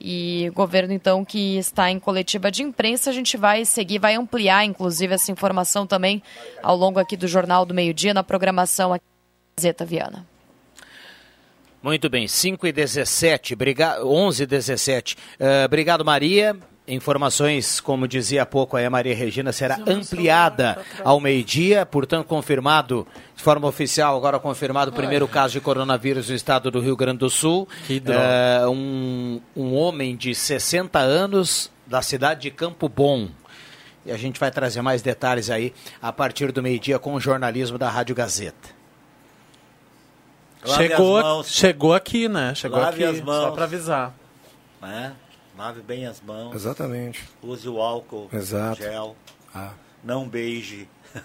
e o governo, então, que está em coletiva de imprensa, a gente vai seguir, vai ampliar, inclusive, essa informação também ao longo aqui do Jornal do Meio Dia, na programação aqui da Gazeta Viana.
Muito bem, 5 e 17, briga... 11 e 17. Uh, obrigado, Maria. Informações, como dizia há pouco a Maria Regina, será ampliada ao meio-dia, portanto, confirmado de forma oficial, agora confirmado o primeiro caso de coronavírus no estado do Rio Grande do Sul.
Que droga.
Uh, um, um homem de 60 anos da cidade de Campo Bom. E a gente vai trazer mais detalhes aí a partir do meio-dia com o jornalismo da Rádio Gazeta.
Chegou, chegou aqui, né? Chegou
Lave
aqui, só para avisar.
Né? Lave bem as mãos.
Exatamente.
Use o álcool,
Exato.
gel.
Ah.
Não beije.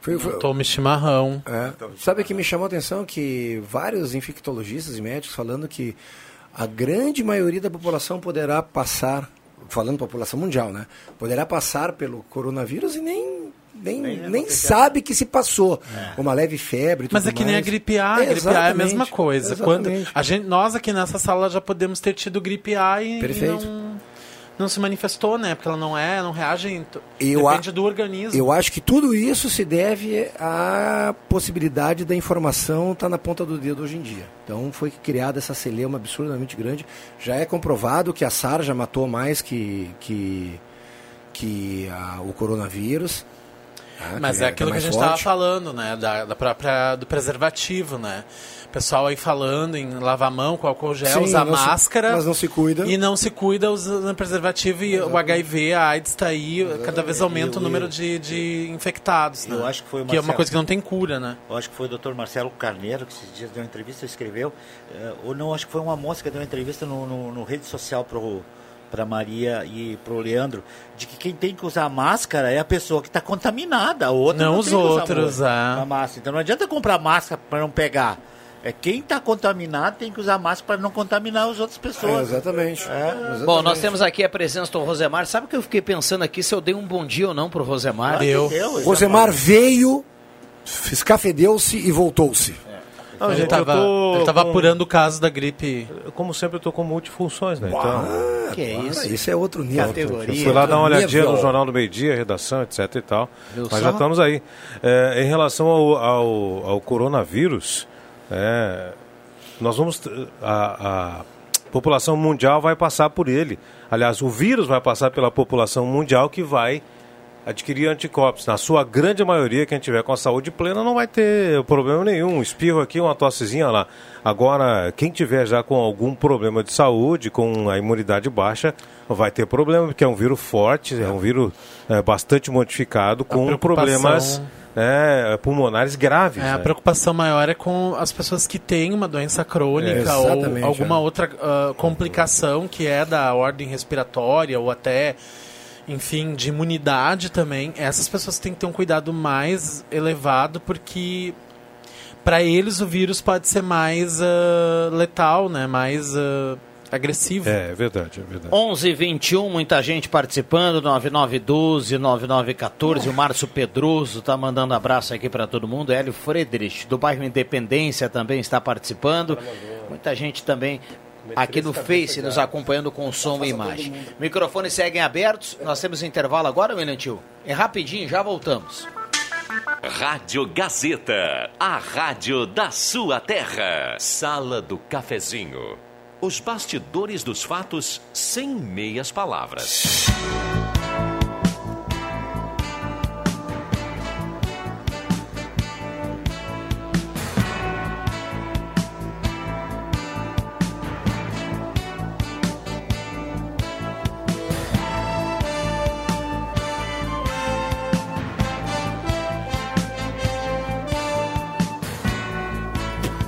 Foi, foi,
Tome chimarrão.
É. Sabe que me chamou a atenção que vários infectologistas e médicos falando que a grande maioria da população poderá passar, falando população mundial, né? Poderá passar pelo coronavírus e nem nem, nem, nem sabe que se passou. É. Uma leve febre.
Mas é que
mais.
nem a gripe A. A gripe A é a mesma coisa. Quando a gente, nós aqui nessa sala já podemos ter tido gripe A e,
Perfeito.
e não, não se manifestou, né? Porque ela não é, não reage.
Eu
depende
a,
do organismo.
Eu acho que tudo isso se deve à possibilidade da informação estar tá na ponta do dedo hoje em dia. Então foi criada essa celeuma absurdamente grande. Já é comprovado que a SARS já matou mais que, que, que a, o coronavírus.
Ah, Mas é aquilo que a gente estava falando, né? Da, da própria, do preservativo, né? pessoal aí falando em lavar a mão com álcool gel, Sim, usar máscara.
Se, mas não se cuida.
E não se cuida usando preservativo e Exatamente. o HIV, a AIDS está aí, Exatamente. cada vez aumenta eu, o número de, de infectados.
Eu
né?
acho que foi
Marcelo, Que é uma coisa que não tem cura, né?
Eu acho que foi o doutor Marcelo Carneiro, que esses dias deu uma entrevista e escreveu, uh, ou não, acho que foi uma moça que deu uma entrevista no, no, no rede social pro para Maria e para o Leandro, de que quem tem que usar máscara é a pessoa que está contaminada, a outra
não,
não
os outros,
a máscara. Então não adianta comprar máscara para não pegar. É quem está contaminado tem que usar máscara para não contaminar as outras pessoas.
É, exatamente. É,
exatamente. Bom, nós temos aqui a presença do Rosemar. Sabe o que eu fiquei pensando aqui se eu dei um bom dia ou não para o Rosemar?
Deu.
Rosemar veio, escafedeu-se e voltou-se.
Não, ele estava apurando o caso da gripe.
Como sempre, eu estou com multifunções, né?
Então, que é isso? Isso é outro nível.
Categoria. Eu fui lá dar uma olhadinha nível. no Jornal do Meio Dia, redação, etc e tal. Mas só? já estamos aí. É, em relação ao, ao, ao coronavírus, é, nós vamos. A, a população mundial vai passar por ele. Aliás, o vírus vai passar pela população mundial que vai adquirir anticorpos. Na sua grande maioria, quem tiver com a saúde plena não vai ter problema nenhum. Um espirro aqui, uma tossezinha lá. Agora, quem tiver já com algum problema de saúde, com a imunidade baixa, vai ter problema, porque é um vírus forte, é um vírus é, bastante modificado, com problemas é, pulmonares graves.
É,
né?
A preocupação maior é com as pessoas que têm uma doença crônica é, ou alguma é. outra uh, complicação que é da ordem respiratória ou até enfim, de imunidade também, essas pessoas têm que ter um cuidado mais elevado porque para eles o vírus pode ser mais uh, letal, né? Mais uh, agressivo.
É, é verdade, é verdade.
11 21 muita gente participando, 9912, 9914, o Márcio Pedroso tá mandando abraço aqui para todo mundo, Hélio Friedrich, do bairro Independência também está participando, muita gente também aqui no Face, nos acompanhando com som e imagem. Microfones seguem abertos. Nós temos intervalo agora, Menantil? É rapidinho, já voltamos.
Rádio Gazeta, a rádio da sua terra. Sala do Cafezinho. Os bastidores dos fatos sem meias palavras.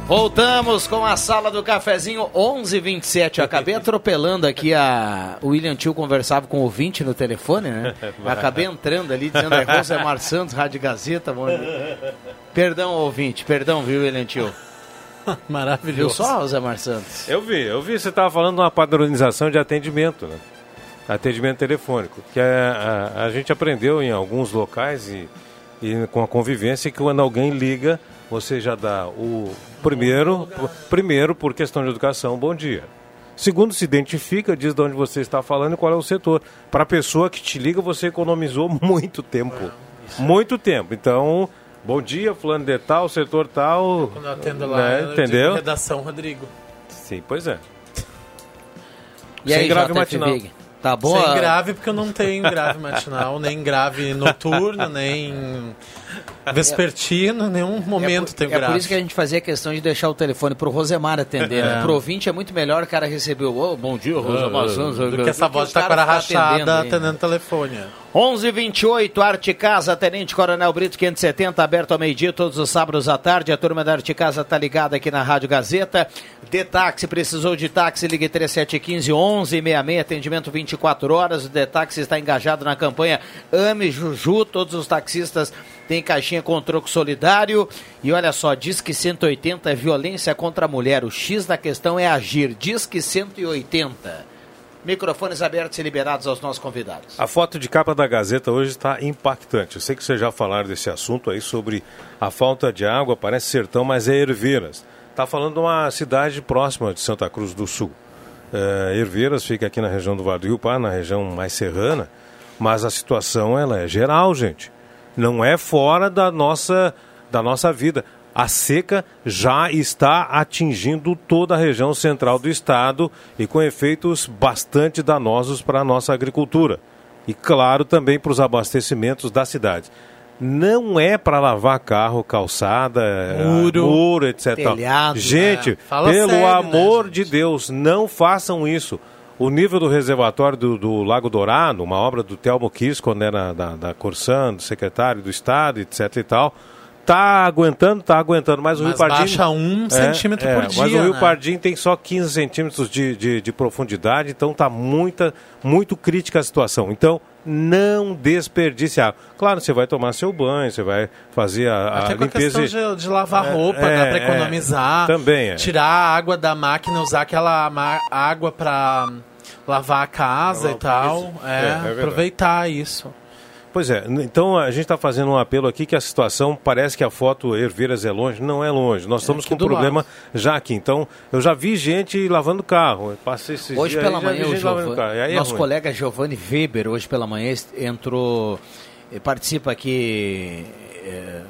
Voltamos com a sala do cafezinho 1127. Eu acabei atropelando aqui a. O William Tio conversava com o ouvinte no telefone, né? Acabei entrando ali dizendo é Rosemar Santos, Rádio Gazeta. Mano. Perdão, ouvinte, perdão, viu, William Tio? Viu
Maravilhoso.
só, Rosemar Santos?
Eu vi, eu vi. Você estava falando de uma padronização de atendimento, né? Atendimento telefônico. Que a, a, a gente aprendeu em alguns locais e, e com a convivência que quando alguém liga, você já dá o primeiro, primeiro por questão de educação, bom dia. Segundo, se identifica, diz de onde você está falando e qual é o setor. Para a pessoa que te liga, você economizou muito tempo. Muito tempo. Então, bom dia, fulano de tal, setor tal.
Quando eu atendo lá,
né?
eu digo
Entendeu?
redação Rodrigo.
Sim, pois é.
E
Sem
aí,
grave
JF
matinal.
Tá bom?
Sem grave, porque eu não tenho grave matinal, nem grave noturno, nem vespertino, nenhum momento tenho
É
grave.
por isso que a gente fazia questão de deixar o telefone pro Rosemar atender. Né?
É.
Pro ouvinte é muito melhor o cara receber o "Ô, bom dia, Rosemar Santos.
Do que essa voz
o
taquara
ficar atendendo
rachada
né?
atendendo telefone.
1128, Arte Casa, Tenente Coronel Brito 570, aberto ao meio-dia, todos os sábados à tarde. A turma da Arte Casa tá ligada aqui na Rádio Gazeta. De táxi, precisou de táxi, ligue 3715 1166, atendimento 24 horas. O De táxi está engajado na campanha Ame Juju, todos os taxistas têm caixinha com troco solidário. E olha só, diz que 180 é violência contra a mulher. O X da questão é agir. Diz que 180. Microfones abertos e liberados aos nossos convidados.
A foto de capa da Gazeta hoje está impactante. Eu sei que vocês já falaram desse assunto aí sobre a falta de água, parece sertão, mas é Herveiras. Está falando de uma cidade próxima de Santa Cruz do Sul. É, Herveiras fica aqui na região do Vale do Rio Pará, na região mais serrana, mas a situação ela é geral, gente. Não é fora da nossa, da nossa vida. A seca já está atingindo toda a região central do estado e com efeitos bastante danosos para a nossa agricultura. E, claro, também para os abastecimentos da cidade. Não é para lavar carro, calçada,
Muro,
muro etc.
telhado,
Gente,
é. Fala
pelo
sério, né,
amor de Deus, não façam isso. O nível do reservatório do, do Lago Dourado, uma obra do Telmo Kiss, quando era da, da Corsan, do secretário do Estado, etc e tal, tá aguentando, tá aguentando, mas o
Mas
Rio Pardinho...
baixa um centímetro por
Mas
dia,
o Rio
né?
Pardinho tem só 15 centímetros de, de, de profundidade, então tá muita, muito crítica a situação. Então, não desperdice água. Claro, você vai tomar seu banho, você vai fazer a, a
Até com a
limpeza...
questão de, de lavar roupa,
é,
dá pra
é,
economizar.
também é.
Tirar a água da máquina, usar aquela água pra lavar a casa e tal. É,
É, é
aproveitar isso.
Pois é, então a gente está fazendo um apelo aqui que a situação parece que a foto Herveiras é longe, não é longe. Nós estamos
aqui
com um
do
problema
lado.
já aqui. Então, eu já vi gente lavando carro. Passei esses
Hoje pela
aí,
manhã, o Giovani,
carro. E é
nosso
ruim.
colega Giovanni Weber, hoje pela manhã, entrou, eh, participa aqui eh,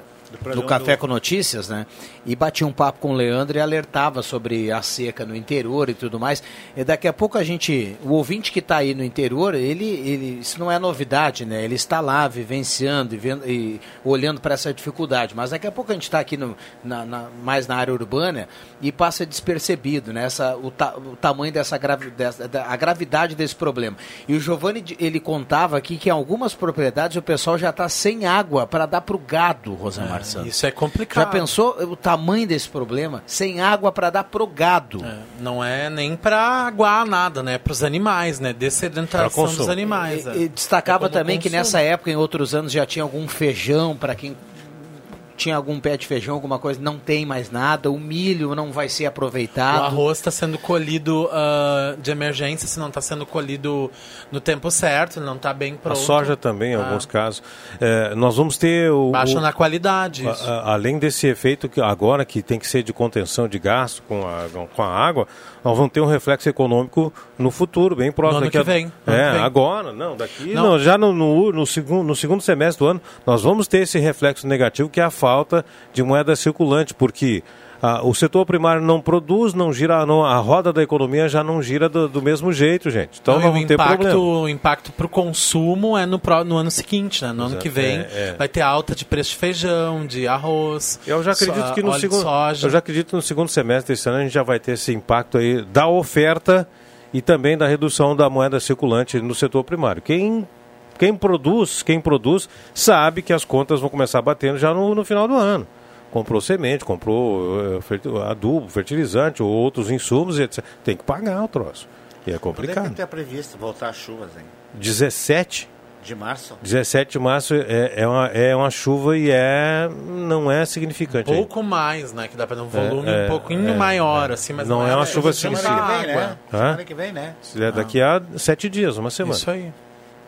do Café com Notícias, né? E batia um papo com o Leandro e alertava sobre a seca no interior e tudo mais. E daqui a pouco a gente, o ouvinte que está aí no interior, ele, ele, isso não é novidade, né? Ele está lá vivenciando e, vendo, e olhando para essa dificuldade. Mas daqui a pouco a gente está aqui no, na, na- mais na área urbana e passa despercebido, né? Essa, o, ta- o tamanho dessa, gravi, dessa da- a gravidade desse problema. E o Giovanni ele contava aqui que em algumas propriedades o pessoal já está sem água para dar para o gado, Rosamar Santos.
Isso é complicado.
Já pensou o tamanho desse problema? Sem água para dar pro gado.
É, não é nem pra aguar nada, né? Para os animais, né? Dessedentação dos animais.
E,
é.
e destacava
É
também que
consumo.
nessa época, em outros anos, já tinha algum feijão para quem tinha algum pé de feijão, alguma coisa, não tem mais nada, o milho não vai ser
O
aproveitado.
arroz está sendo colhido ah, de emergência, se não está sendo colhido no tempo certo, não está bem
A
pronto.
soja também, em
Ah.
alguns casos. É, nós vamos ter o.
Baixa
o-
na qualidade.
a- a- além desse efeito que agora que tem que ser de contenção de gasto com a, com a água, nós vamos ter um reflexo econômico no futuro, bem próximo.
No ano
Daqui a-
que vem,
É,
que vem.
agora, não, daqui,
Não.
não, já no, no, no segundo, no segundo semestre do ano, nós vamos ter esse reflexo negativo que é a falta de moeda circulante, porque ah, o setor primário não produz, não gira, não, a roda da economia já não gira do, do mesmo jeito, gente. Então
Não,
nós
o
vamos ter
impacto,
problema.
o impacto para o consumo é no, no ano seguinte, né? No ano
Exato.
que vem
É, é.
vai ter alta de preço de feijão, de arroz.
Eu já acredito
so-
que no segundo,
soja.
eu já acredito que no segundo semestre desse ano a gente já vai ter esse impacto aí da oferta e também da redução da moeda circulante no setor primário. Quem quem produz, quem produz sabe que as contas vão começar batendo já no, no final do ano. Comprou semente, comprou uh, adubo, fertilizante ou outros insumos, etc. Tem que pagar o troço. E é complicado. Quando é
que está previsto voltar as chuvas, hein?
17
de março?
17 de março é, é, uma, é uma chuva e é não é significante.
Um pouco mais, né? Que dá para dar um volume é, um pouquinho é, maior, assim, mas
não, não é, uma chuva significativa.
Semana que vem, né? Semana que vem, né?
É daqui a sete dias, uma semana.
Isso aí.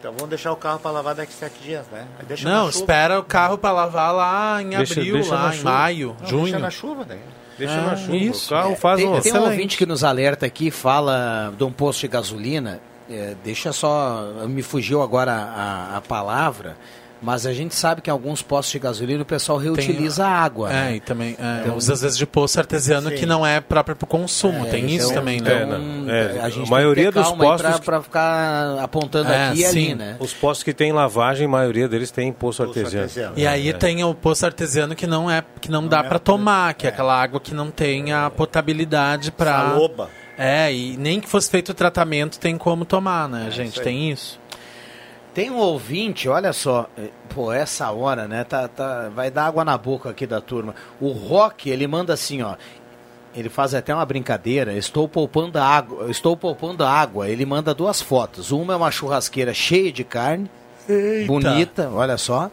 Então vamos deixar o carro para lavar daqui a sete dias, né?
Deixa não, espera o carro para lavar lá em deixa, abril, deixa lá em maio, não, junho. Deixa
na chuva, daí.
Deixa é, na chuva.
Isso. O carro faz tem, um... tem um ouvinte que nos alerta aqui, fala de um posto de gasolina. É, deixa só. Me fugiu agora a, a palavra mas a gente sabe que em alguns postos de gasolina o pessoal reutiliza tem, a água.
É,
né?
e também é, então, usa às vezes de poço artesiano sim. que não é próprio para o consumo. É, tem então, isso também, né?
Então, é, a, gente a maioria dos postos
para ficar apontando é, aqui e ali, né?
Os postos que tem lavagem, a maioria deles tem poço, poço artesiano. artesiano.
E aí é. tem o poço artesiano que não é que não, não dá é para tomar, que é aquela água que não tem a potabilidade para.
Saloba.
É, e nem que fosse feito o tratamento tem como tomar, né, gente? Tem isso.
Tem um ouvinte, olha só, eh, pô, essa hora, né? Tá, tá, vai dar água na boca aqui da turma. O Rock, ele manda assim, ó. Ele faz até uma brincadeira. Estou poupando água. Estou poupando água. Ele manda duas fotos. Uma é uma churrasqueira cheia de carne, Eita. bonita, olha só.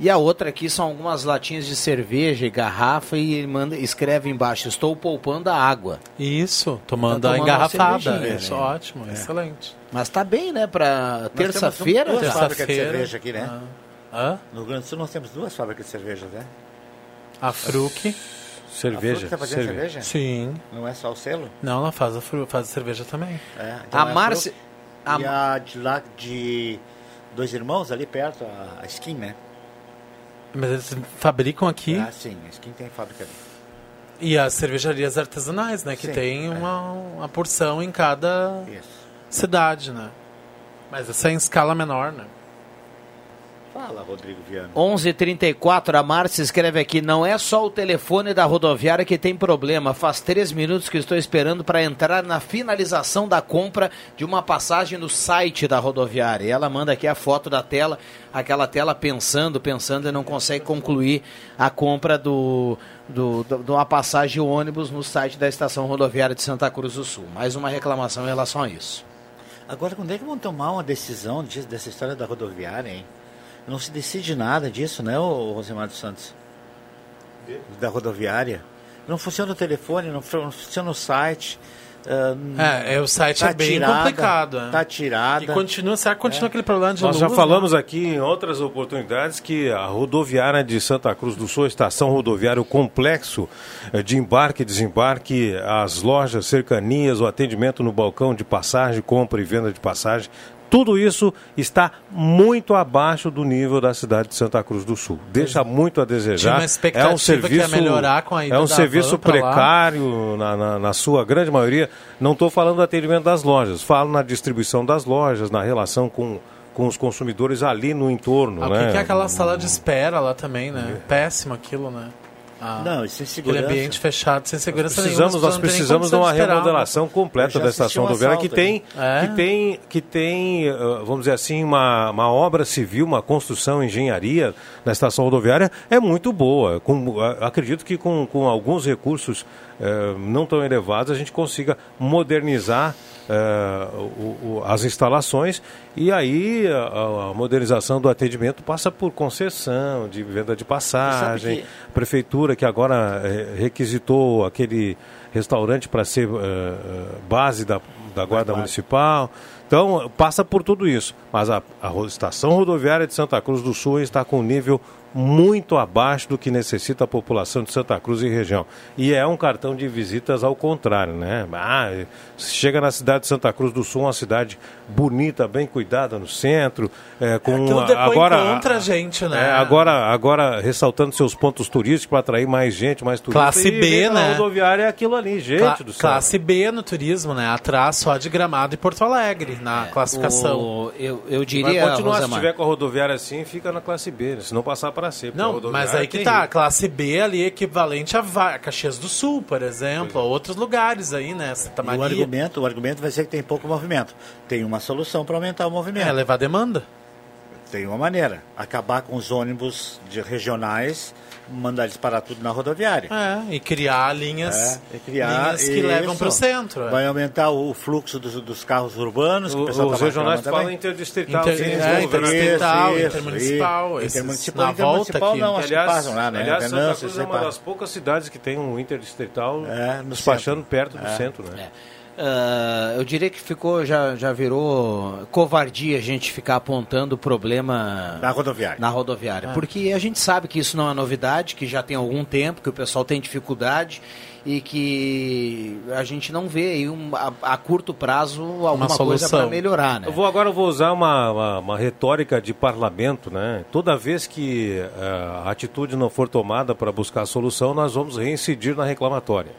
E a outra aqui são algumas latinhas de cerveja e garrafa e ele manda, escreve embaixo, estou poupando a água.
Isso, tomando, tá tomando a engarrafada. Isso, né? ótimo, é. excelente.
Mas tá bem, né, para terça-feira.
Duas terça fábricas de cerveja aqui, né?
Ah. Hã?
No Rio Grande do Sul nós temos duas fábricas de cerveja, né?
A Fruc.
Cerveja. A
Fruc tá fazendo cerveja. cerveja?
Sim.
Não é só o selo?
Não, ela faz a, fru, faz a cerveja também.
É, então a é Márcia... A... E a de lá de Dois Irmãos, ali perto, a, a Skin, né?
Mas eles fabricam aqui.
Ah, sim, quem tem fábrica ali.
E as cervejarias artesanais, né? Que sim, tem é. uma, uma porção em cada Isso. cidade, né? Mas essa é em escala menor, né?
Fala, Rodrigo Viana.
11:34 a Márcia escreve aqui: não é só o telefone da rodoviária que tem problema. Faz três minutos que estou esperando para entrar na finalização da compra de uma passagem no site da rodoviária. E ela manda aqui a foto da tela, aquela tela pensando, pensando e não consegue concluir a compra do, do, do, de uma passagem ônibus no site da estação rodoviária de Santa Cruz do Sul. Mais uma reclamação em relação a isso.
Agora, quando é que vão tomar uma decisão dessa história da rodoviária, hein? Não se decide nada disso, né, o Rosemar dos Santos? Da rodoviária. Não funciona o telefone, não funciona o site.
Uh, é, é, o site tá é bem tirada, complicado.
Está é. tirada.
E continua, será que continua é. aquele problema de
Nós
luz,
já falamos né? aqui em outras oportunidades que a rodoviária de Santa Cruz do Sul, estação rodoviária, o complexo eh, de embarque e desembarque, as lojas, cercanias, o atendimento no balcão de passagem, compra e venda de passagem, tudo isso está muito abaixo do nível da cidade de Santa Cruz do Sul. Deixa muito a desejar.
é um serviço, melhorar com a
é um serviço precário na, na, na, sua grande maioria. Não estou falando do atendimento das lojas, falo na distribuição das lojas, na relação com com os consumidores ali no entorno,
ah,
né?
que é aquela sala de espera lá também, né? É. Péssimo aquilo, né?
Ah, não, e sem segurança.
Aquele ambiente fechado, sem segurança
nós precisamos,
nenhuma.
Nós precisamos de uma remodelação completa da estação rodoviária que tem, é? que tem, que tem, vamos dizer assim, uma, uma obra civil, uma construção, engenharia na estação rodoviária é muito boa. Com, acredito que com, com alguns recursos eh, não tão elevados a gente consiga modernizar o, o, as instalações. E aí a, a, modernização do atendimento passa por concessão de venda de passagem, que... prefeitura que agora eh, requisitou aquele restaurante para ser uh, base da, da guarda municipal. Então passa por tudo isso, mas a, a estação rodoviária de Santa Cruz do Sul está com nível muito abaixo do que necessita a população de Santa Cruz e região. E é um cartão de visitas ao contrário, né? Ah, chega na cidade de Santa Cruz do Sul, uma cidade bonita, bem cuidada no centro, é, com
é agora contra a gente, né?
É, agora, agora ressaltando seus pontos turísticos para atrair mais gente, mais turistas.
Classe B, né?
A rodoviária é aquilo ali, gente Cla do céu.
Classe B no turismo, né? Atrás só de Gramado e Porto Alegre na é, classificação.
O, eu, eu diria,
Vai continuar, se tiver com a rodoviária assim, fica na classe B, né? se não passar para C.
Não, mas aí que tá, a classe B ali é equivalente a, Caxias do Sul, por exemplo, a outros lugares aí, né? Santa Maria.
o argumento, o argumento vai ser que tem pouco movimento. Tem uma solução para aumentar o movimento.
É levar demanda.
Tem uma maneira, acabar com os ônibus de regionais mandar eles parar tudo na rodoviária.
É, e criar linhas,
É, e criar
linhas que
isso.
levam para o centro. é.
Vai aumentar o fluxo dos, dos carros urbanos. que o
O- os
tá
regionais falam interdistrital.
Inter- é, interdistrital,
Isso,
intermunicipal,
isso. Intermunicipal, intermunicipal
aqui.
não, acho que
Aliás,
passam lá, né?
aliás Santa
Venâncio,
Cruz
isso
é uma das poucas cidades que tem um interdistrital
É,
despachando perto do
É.
centro, né?
Ah, eu diria que ficou, já, já virou covardia a gente ficar apontando o problema
Na rodoviária.
na rodoviária.
Ah.
Porque a gente sabe que isso não é novidade, que já tem algum tempo, que o pessoal tem dificuldade e que a gente não vê aí um- a, a curto prazo alguma coisa
solução.
para melhorar, né?
Eu vou agora eu vou usar uma, uma, uma retórica de parlamento, né? Toda vez que eh, a atitude não for tomada para buscar a solução, nós vamos reincidir na reclamatória.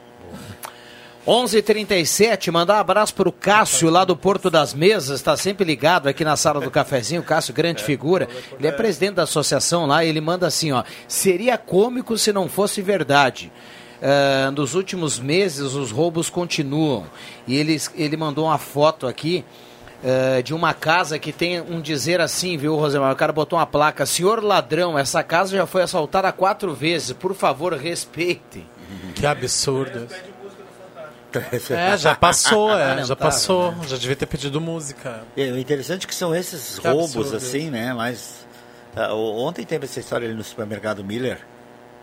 11:37 mandar abraço para o Cássio lá do Porto das Mesas, está sempre ligado aqui na sala do cafezinho. Cássio, grande figura. Ele é presidente da associação lá. Ele manda assim: ó, seria cômico se não fosse verdade. Ah, nos últimos meses os roubos continuam. E ele, ele mandou uma foto aqui. ah, de uma casa que tem um dizer assim, viu, Rosemar? O cara botou uma placa: Senhor ladrão, essa casa já foi assaltada quatro vezes, por favor, respeite.
Que absurdo. É, já passou, é, já
Lamentável,
passou. Já devia ter pedido música.
É, o interessante é que são esses
Que
roubos,
absurdo.
assim, né? Mas ah, o- ontem teve essa história ali no supermercado Miller,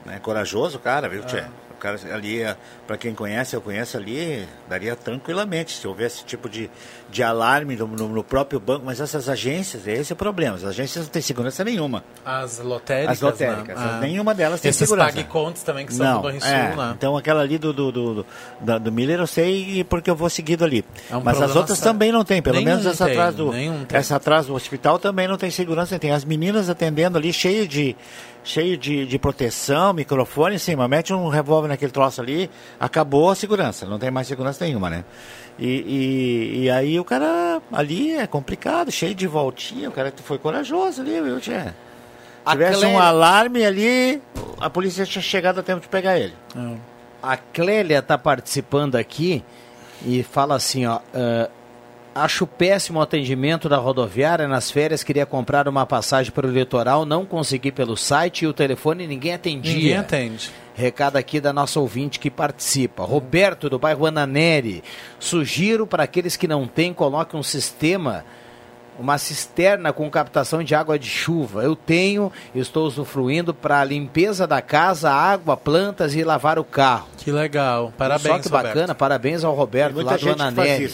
né? Corajoso, cara, viu, Tchê? O cara ali, para quem conhece, eu conheço ali, daria tranquilamente se houvesse esse tipo de, de alarme no, no- no próprio banco. Mas essas agências, esse é o problema. As agências não têm segurança nenhuma.
As lotéricas,
As lotéricas,
né? Ah.
nenhuma delas tem
Esses
segurança.
pague-contos também que são
Não,
do Banrisul,
é,
né?
Então aquela ali do, do, do, do, do Miller eu sei porque eu vou seguido ali.
É um
Mas as outras
sério.
também não tem, pelo
Nenhum
menos essa
tem,
atrás do essa atrás do hospital também não tem segurança, tem as meninas atendendo ali cheio de cheio de, de proteção, microfone em cima, mete um revólver naquele troço ali, acabou a segurança, não tem mais segurança nenhuma, né? E, e, e aí o cara ali é complicado, cheio de voltinha, o cara foi corajoso ali, viu, Tchê?
A
Tivesse um alarme ali, a polícia tinha chegado a tempo de pegar ele.
A Clélia está participando aqui e fala assim, ó. ah, acho péssimo o atendimento da rodoviária. Nas férias queria comprar uma passagem para o litoral, não consegui pelo site e o telefone ninguém atendia.
Ninguém atende.
Recado aqui da nossa ouvinte que participa. Roberto, do bairro Ananeri. Sugiro para aqueles que não têm, coloque um sistema, uma cisterna com captação de água de chuva. Eu tenho, estou usufruindo para a limpeza da casa, água, plantas e lavar o carro.
Que legal. Parabéns,
Só que bacana,
Roberto.
parabéns ao Roberto lá do Ananeri.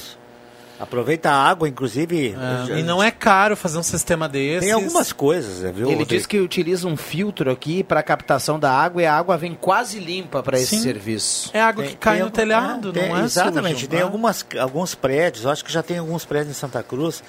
Aproveita a água, inclusive.
É, E não é caro fazer um sistema desses.
Tem algumas coisas, né, viu?
Ele diz que utiliza um filtro aqui para captação da água e a água vem quase limpa para esse
Sim.
serviço.
É água que cai no
algum-
telhado,
ah, tem-
não é
Exatamente,
sujo,
tem
né?
algumas, alguns prédios, acho que já tem alguns prédios em Santa Cruz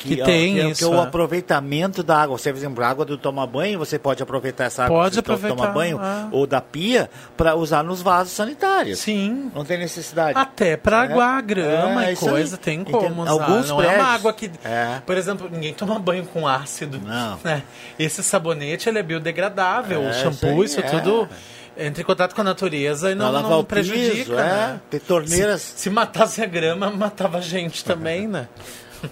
que,
Que tem
que, é-
isso,
que é o
é.
aproveitamento da água. Você, por exemplo, a água do tomar banho, você pode aproveitar essa água
Pode
do tomar banho
é.
ou da pia para usar nos vasos sanitários.
Sim.
Não tem necessidade.
Até pra
É.
aguar a grama
É,
e
isso aí.
coisa, tem como usar.
alguns
não é
prédios-
uma água que.
É.
Por exemplo, ninguém toma banho com ácido.
Não.
né? Esse sabonete ele é biodegradável.
É,
o shampoo,
isso
isso,
aí, é.
tudo entra em contato com a natureza e não, não
o
prejudica.
piso,
né?
é. Tem torneiras.
Se, se matasse a grama, matava a gente também, né?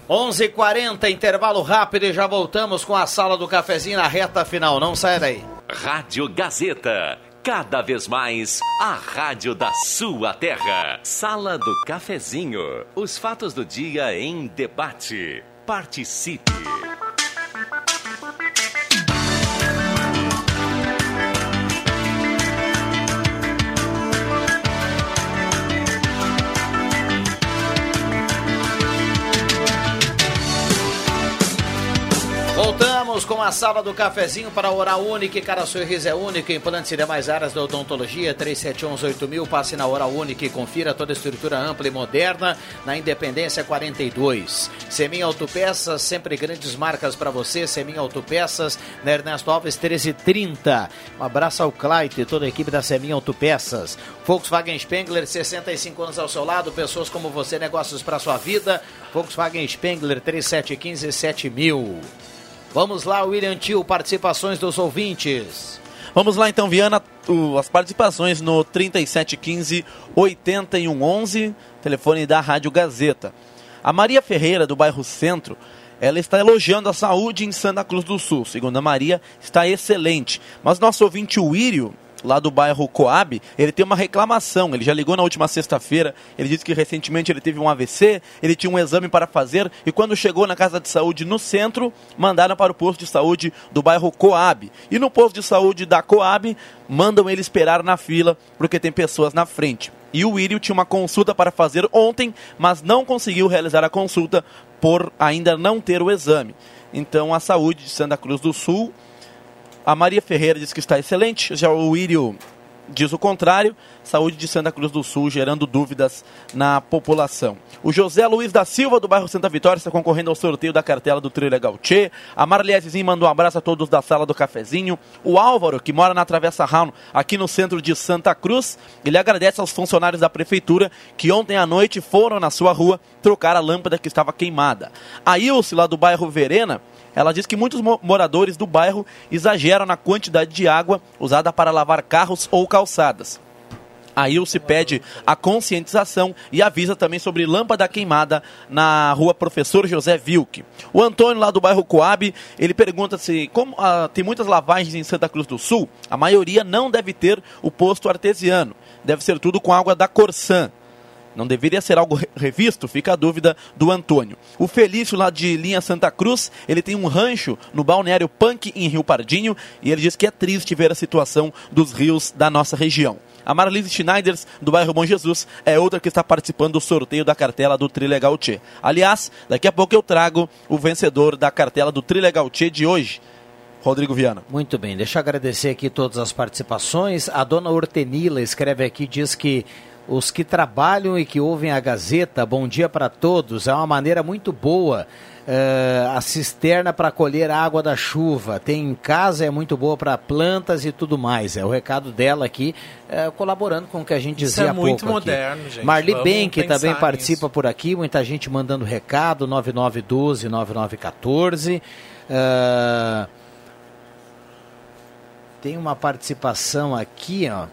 11:40 intervalo rápido e já voltamos com a sala do cafezinho na reta final. Não saia daí.
Rádio Gazeta. Cada vez mais a rádio da sua terra. Sala do Cafezinho. Os fatos do dia em debate. Participe.
Voltamos com a sala do cafezinho para Oral Única. Cara, sorriso é único. Implantes e demais áreas da odontologia. 37118000. Passe na Oral Única e confira toda a estrutura ampla e moderna na Independência 42. Semin Autopeças, sempre grandes marcas para você. Semin Autopeças, na Ernesto Alves 1330. Um abraço ao Claite e toda a equipe da Semin Autopeças. Volkswagen Spengler, 65 anos ao seu lado. Pessoas como você, negócios para sua vida. Volkswagen Spengler 3715 7000. Vamos lá, William Tio, participações dos ouvintes.
Vamos lá então, Viana, as participações no 3715 8111, telefone da Rádio Gazeta. A Maria Ferreira, do bairro Centro, ela está elogiando a saúde em Santa Cruz do Sul. Segundo a Maria, está excelente. Mas nosso ouvinte, o Írio, lá do bairro Coab, ele tem uma reclamação. Ele já ligou na última sexta-feira. Ele disse que recentemente ele teve um AVC, ele tinha um exame para fazer e quando chegou na casa de saúde no centro, mandaram para o posto de saúde do bairro Coab. E no posto de saúde da Coab, mandam ele esperar na fila porque tem pessoas na frente. E o Írio tinha uma consulta para fazer ontem, mas não conseguiu realizar a consulta por ainda não ter o exame. Então a saúde de Santa Cruz do Sul a Maria Ferreira diz que está excelente, já o Írio diz o contrário. Saúde de Santa Cruz do Sul gerando dúvidas na população. O José Luiz da Silva, do bairro Santa Vitória, está concorrendo ao sorteio da cartela do Trilha Gautier. A Marliesezinha mandou um abraço a todos da sala do cafezinho. O Álvaro, que mora na Travessa Round, aqui no centro de Santa Cruz, ele agradece aos funcionários da prefeitura que ontem à noite foram na sua rua trocar a lâmpada que estava queimada. A Ilse, lá do bairro Verena, ela diz que muitos moradores do bairro exageram na quantidade de água usada para lavar carros ou calçadas. A Ilse pede a conscientização e avisa também sobre lâmpada queimada na rua Professor José Vilke. O Antônio, lá do bairro Coab, ele pergunta se, como ah, tem muitas lavagens em Santa Cruz do Sul, a maioria não deve ter o posto artesiano. Deve ser tudo com água da Corsã. Não deveria ser algo revisto? Fica a dúvida do Antônio. O Felício, lá de Linha Santa Cruz, ele tem um rancho no balneário Punk, em Rio Pardinho, e ele diz que é triste ver a situação dos rios da nossa região. A Marlise Schneiders, do bairro Bom Jesus, é outra que está participando do sorteio da cartela do Trilegal Tchê. Aliás, daqui a pouco eu trago o vencedor da cartela do Trilegal Tchê de hoje. Rodrigo Viana.
Muito bem, deixa eu agradecer aqui todas as participações. A dona Hortenila escreve aqui, diz que os que trabalham e que ouvem a Gazeta, bom dia para todos. É uma maneira muito boa. Uh, a cisterna para colher a água da chuva. Tem em casa, é muito boa para plantas e tudo mais. É o recado dela aqui, uh, colaborando com o que a gente dizia
Isso é muito moderno,
aqui.
gente.
Marli
Vamos
Benck também
pensar
participa
nisso.
por aqui, muita gente mandando recado, 9912-9914. Uh, tem uma participação aqui, ó.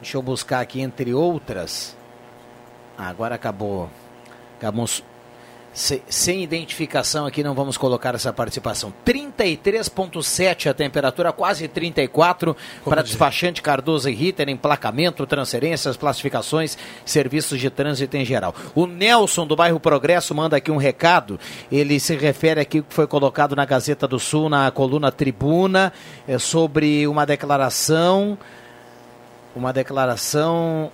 Deixa eu buscar aqui entre outras. Ah, agora acabou. Acabamos se- sem identificação aqui, não vamos colocar essa participação. 33,7 a temperatura, quase 34 para despachante Cardoso e Ritter, emplacamento, transferências, classificações, serviços de trânsito em geral. O Nelson do bairro Progresso manda aqui um recado. Ele se refere aqui que foi colocado na Gazeta do Sul, na coluna Tribuna, é, sobre uma declaração uma declaração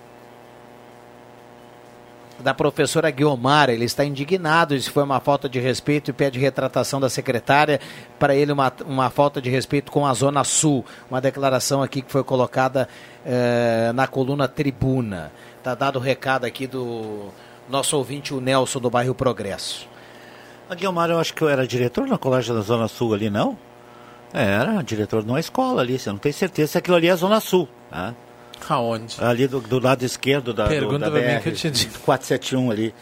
da professora Guiomar. Ele está indignado, isso foi uma falta de respeito e pede retratação da secretária. Para ele, uma, uma falta de respeito com a Zona Sul. Uma declaração aqui que foi colocada eh, na coluna Tribuna. Está dado o recado aqui do nosso ouvinte, o Nelson, do bairro Progresso.
A Guilmar, eu acho que eu era diretor na colégio da Zona Sul ali, não? É, era diretor de uma escola ali, você não tem certeza se aquilo ali é Zona Sul. Né?
Aonde?
Ali do, do lado esquerdo da, do,
Pergunta
da
pra mim
BR,
que eu te digo.
471 ali.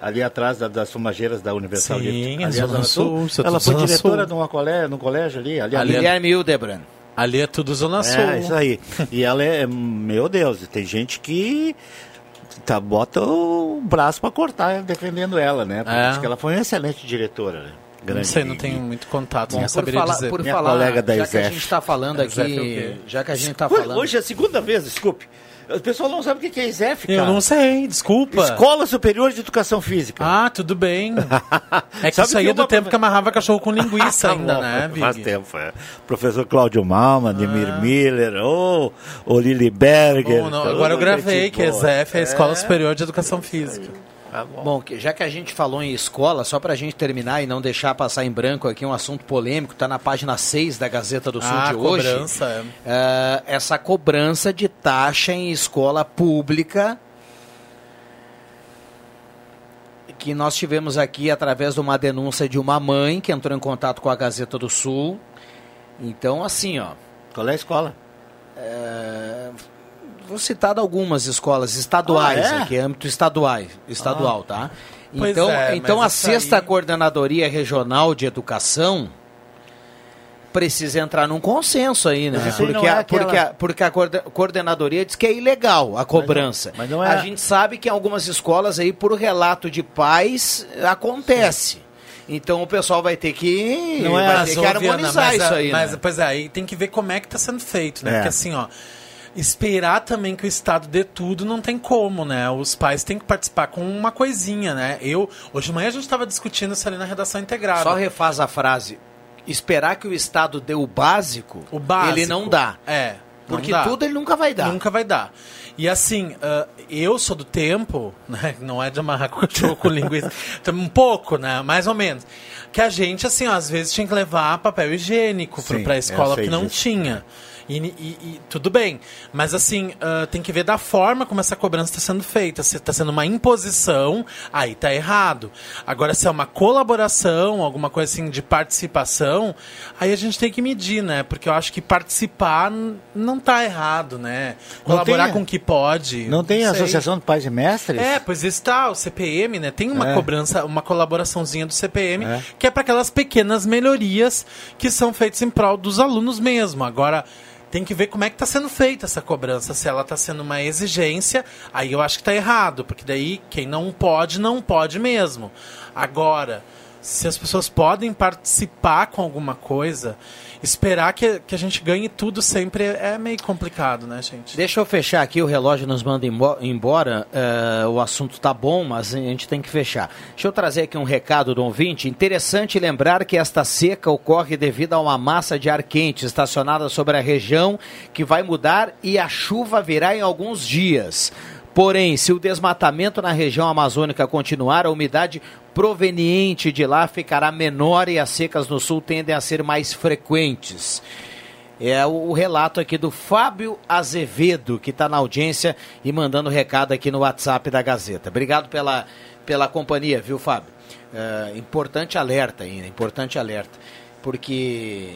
Ali atrás da- das fumageiras da Universal.
Sim,
ali,
a
ali
Zona Sul, é
Ela foi
Zona
diretora
Sul.
de uma colégio, num colégio ali. Ali,
Ali é-
Guilherme Hildebrand.
Ali é tudo Zona Sul.
É, isso aí. E ela é, meu Deus, tem gente que tá, bota o braço para cortar defendendo ela, né? Porque
É.
ela foi uma excelente diretora, né?
Não sei, não tenho muito contato, não saberia
falar,
dizer.
por
Minha
falar
colega da
já que a gente está falando
é o
aqui, já que a gente está falando...
Hoje é a segunda vez, desculpe. O pessoal não sabe o que é ISEF, cara.
Eu não sei, desculpa.
Escola Superior de Educação Física.
Ah, tudo bem. É que
Sabe
isso aí
que
é do tempo que amarrava cachorro com linguiça
Tá
ainda, né,
Faz
Big?
tempo, é. Professor Cláudio Malma, Demir Miller, ô, ô Lili Berger.
Bom, não,
Ô,
agora eu gravei que. ESEF é a Escola Superior de Educação Física.
Tá bom.
Bom, que- já que a gente falou em escola, só para a gente terminar e não deixar passar em branco aqui um assunto polêmico, está na página 6 da Gazeta do Sul
Ah,
de hoje.
cobrança, é.
É, essa cobrança de taxa em escola pública que nós tivemos aqui através de uma denúncia de uma mãe que entrou em contato com a Gazeta do Sul. Então, assim, ó,
Qual é a escola?
é, vou citar algumas escolas estaduais
Ah, é?
aqui, âmbito estadual, estadual, tá?
Pois
Então,
é,
então a
mas
sexta
aí-
coordenadoria regional de educação precisa entrar num consenso aí, né?
Mas
Porque,
não é
a, porque,
aquela-
a, porque a coorde- coordenadoria diz que é ilegal a cobrança.
mas não é-
A gente sabe que em algumas escolas aí, por relato de pais, acontece. Então o pessoal vai ter que,
Não
vai
é
ter
a
que harmonizar
mas,
isso
a-
aí,
mas,
né?
Pois é, aí tem que ver como é que está sendo feito, né?
É.
Porque assim, ó, esperar também que o Estado dê tudo não tem como, né? Os pais têm que participar com uma coisinha, né? Eu, hoje de manhã a gente estava discutindo isso ali na redação integrada.
Só refaz a frase. Esperar que o Estado dê o básico,
O básico.
ele não dá.
É. não
Porque
dá.
tudo ele nunca vai dar.
Nunca vai dar. E assim, ah, eu sou do tempo, né? Não é de amarrar com cachorro com linguiça. Então, um pouco, né? Mais ou menos. Que a gente, assim, ó, às vezes tinha que levar papel higiênico
Sim,
para pra escola porque não
disso.
tinha. E, e- e tudo bem. Mas assim, ah, tem que ver da forma como essa cobrança está sendo feita. Se está sendo uma imposição, aí tá errado. Agora, se é uma colaboração, alguma coisa assim de participação, aí a gente tem que medir, né? Porque eu acho que participar não tá errado, né?
Não
Colaborar
tem-
com o que pode.
Não tem
sei.
Associação de Pais e Mestres?
É, pois está, o CPM, né? Tem uma
É.
cobrança, uma colaboraçãozinha do CPM,
É.
que é para aquelas pequenas melhorias que são feitas em prol dos alunos mesmo. Agora, tem que ver como é que está sendo feita essa cobrança. Se ela está sendo uma exigência, aí eu acho que está errado, porque daí quem não pode, não pode mesmo. Agora, se as pessoas podem participar com alguma coisa, esperar que, que a gente ganhe tudo sempre é meio complicado, né, gente?
Deixa eu fechar aqui, o relógio nos manda embo- embora, eh, o assunto tá bom, mas a gente tem que fechar. Deixa eu trazer aqui um recado do ouvinte. Interessante lembrar que esta seca ocorre devido a uma massa de ar quente estacionada sobre a região que vai mudar e a chuva virá em alguns dias. Porém, se o desmatamento na região amazônica continuar, a umidade proveniente de lá ficará menor e as secas no sul tendem a ser mais frequentes. É o, relato aqui do Fábio Azevedo, que está na audiência e mandando recado aqui no WhatsApp da Gazeta. Obrigado pela, pela companhia, viu, Fábio? É, importante alerta ainda, importante alerta. Porque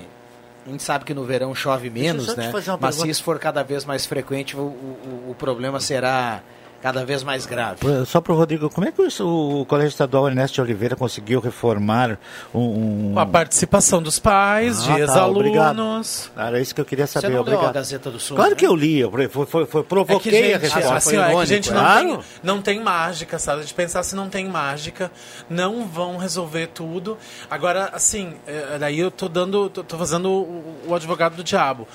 a gente sabe que no verão chove menos, né? Mas se
pergunta.
isso for cada vez mais frequente, o, o, o problema será cada vez mais grave.
Só para o Rodrigo, como é que o, o Colégio Estadual Ernesto de Oliveira conseguiu reformar um...
Com a participação dos pais,
Ah,
de
tá, obrigado.
ex-alunos.
Era isso que eu queria saber,
Você não leu a
obrigado.
Gazeta do Sul,
Claro
né?
que eu li, eu foi, foi, foi- provoquei
é que,
a
gente,
resposta.
assim, é que a gente não,
Claro.
tem, não tem mágica, sabe? De pensar se não tem mágica, não vão resolver tudo. Agora, assim, é, daí eu tô dando, tô, tô fazendo o, o advogado do diabo.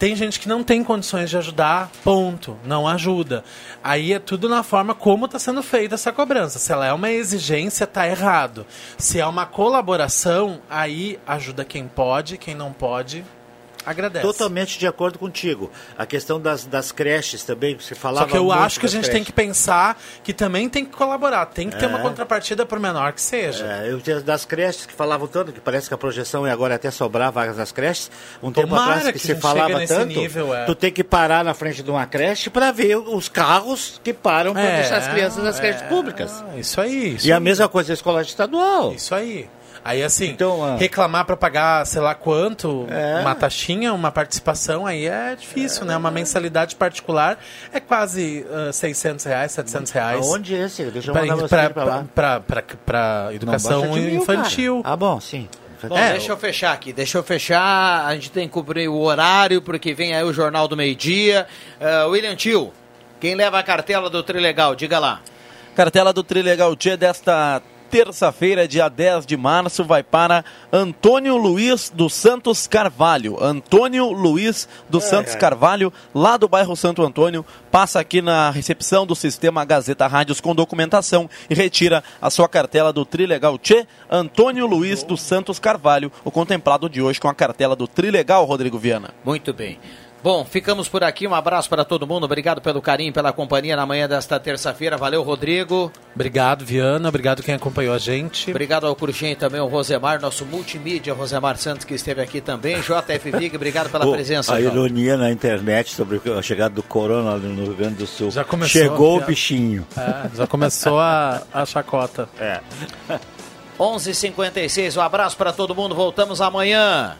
Tem gente que não tem condições de ajudar, ponto, não ajuda. Aí é tudo na forma como está sendo feita essa cobrança. Se ela é uma exigência, tá errado. Se é uma colaboração, aí ajuda quem pode, quem não pode, agradece.
Totalmente de acordo contigo. A questão das, das creches também, você falava
Só que eu acho que a gente
creches.
tem que pensar que também tem que colaborar, tem que ter
É.
uma contrapartida por menor que seja.
É, eu tinha das creches que falavam tanto, que parece que a projeção é agora até sobrar vagas nas creches. Um tempo
Tomara
atrás que,
que a
se falava tanto,
nível, é.
tu tem que parar na frente de uma creche para ver os carros que param para
É,
deixar as crianças nas
é.
creches públicas.
Isso aí. Isso
E a
aí.
mesma coisa a escola estadual.
Isso aí. Aí assim,
Então, ah.
reclamar para pagar sei lá quanto,
É.
uma taxinha, uma participação, aí é difícil, né? Uma mensalidade particular é quase ah, 600 reais, 700 reais.
Aonde é esse? Deixa eu
Pra,
mandar
pra,
para lá.
pra, pra, pra
Não
educação
mil,
infantil.
cara. Ah, bom, sim.
Bom,
É,
deixa eu fechar aqui, deixa eu fechar. A gente tem que cumprir o horário, porque vem aí o Jornal do Meio-Dia. Ah, William Tio, quem leva a cartela do Trilegal? Diga lá.
Cartela do Trilegal Dia desta terça-feira, dia 10 de março, vai para Antônio Luiz dos Santos Carvalho. Antônio Luiz dos Santos Carvalho, lá do bairro Santo Antônio, passa aqui na recepção do sistema Gazeta Rádios com documentação e retira a sua cartela do Trilegal Tchê. Antônio Luiz dos Santos Carvalho, o contemplado de hoje com a cartela do Trilegal, Rodrigo Viana.
Muito bem. Bom, ficamos por aqui. Um abraço para todo mundo. Obrigado pelo carinho, pela companhia na manhã desta terça-feira. Valeu, Rodrigo.
Obrigado, Viana. Obrigado quem acompanhou a gente.
Obrigado ao e também ao Rosemar, nosso multimídia, Rosemar Santos, que esteve aqui também. JF Vig, obrigado pela presença.
a
João.
ironia na internet sobre a chegada do corona no Rio Grande do Sul.
Já começou
Chegou o bichinho.
É, já começou a, a chacota.
É.
11h56, um abraço para todo mundo. Voltamos amanhã.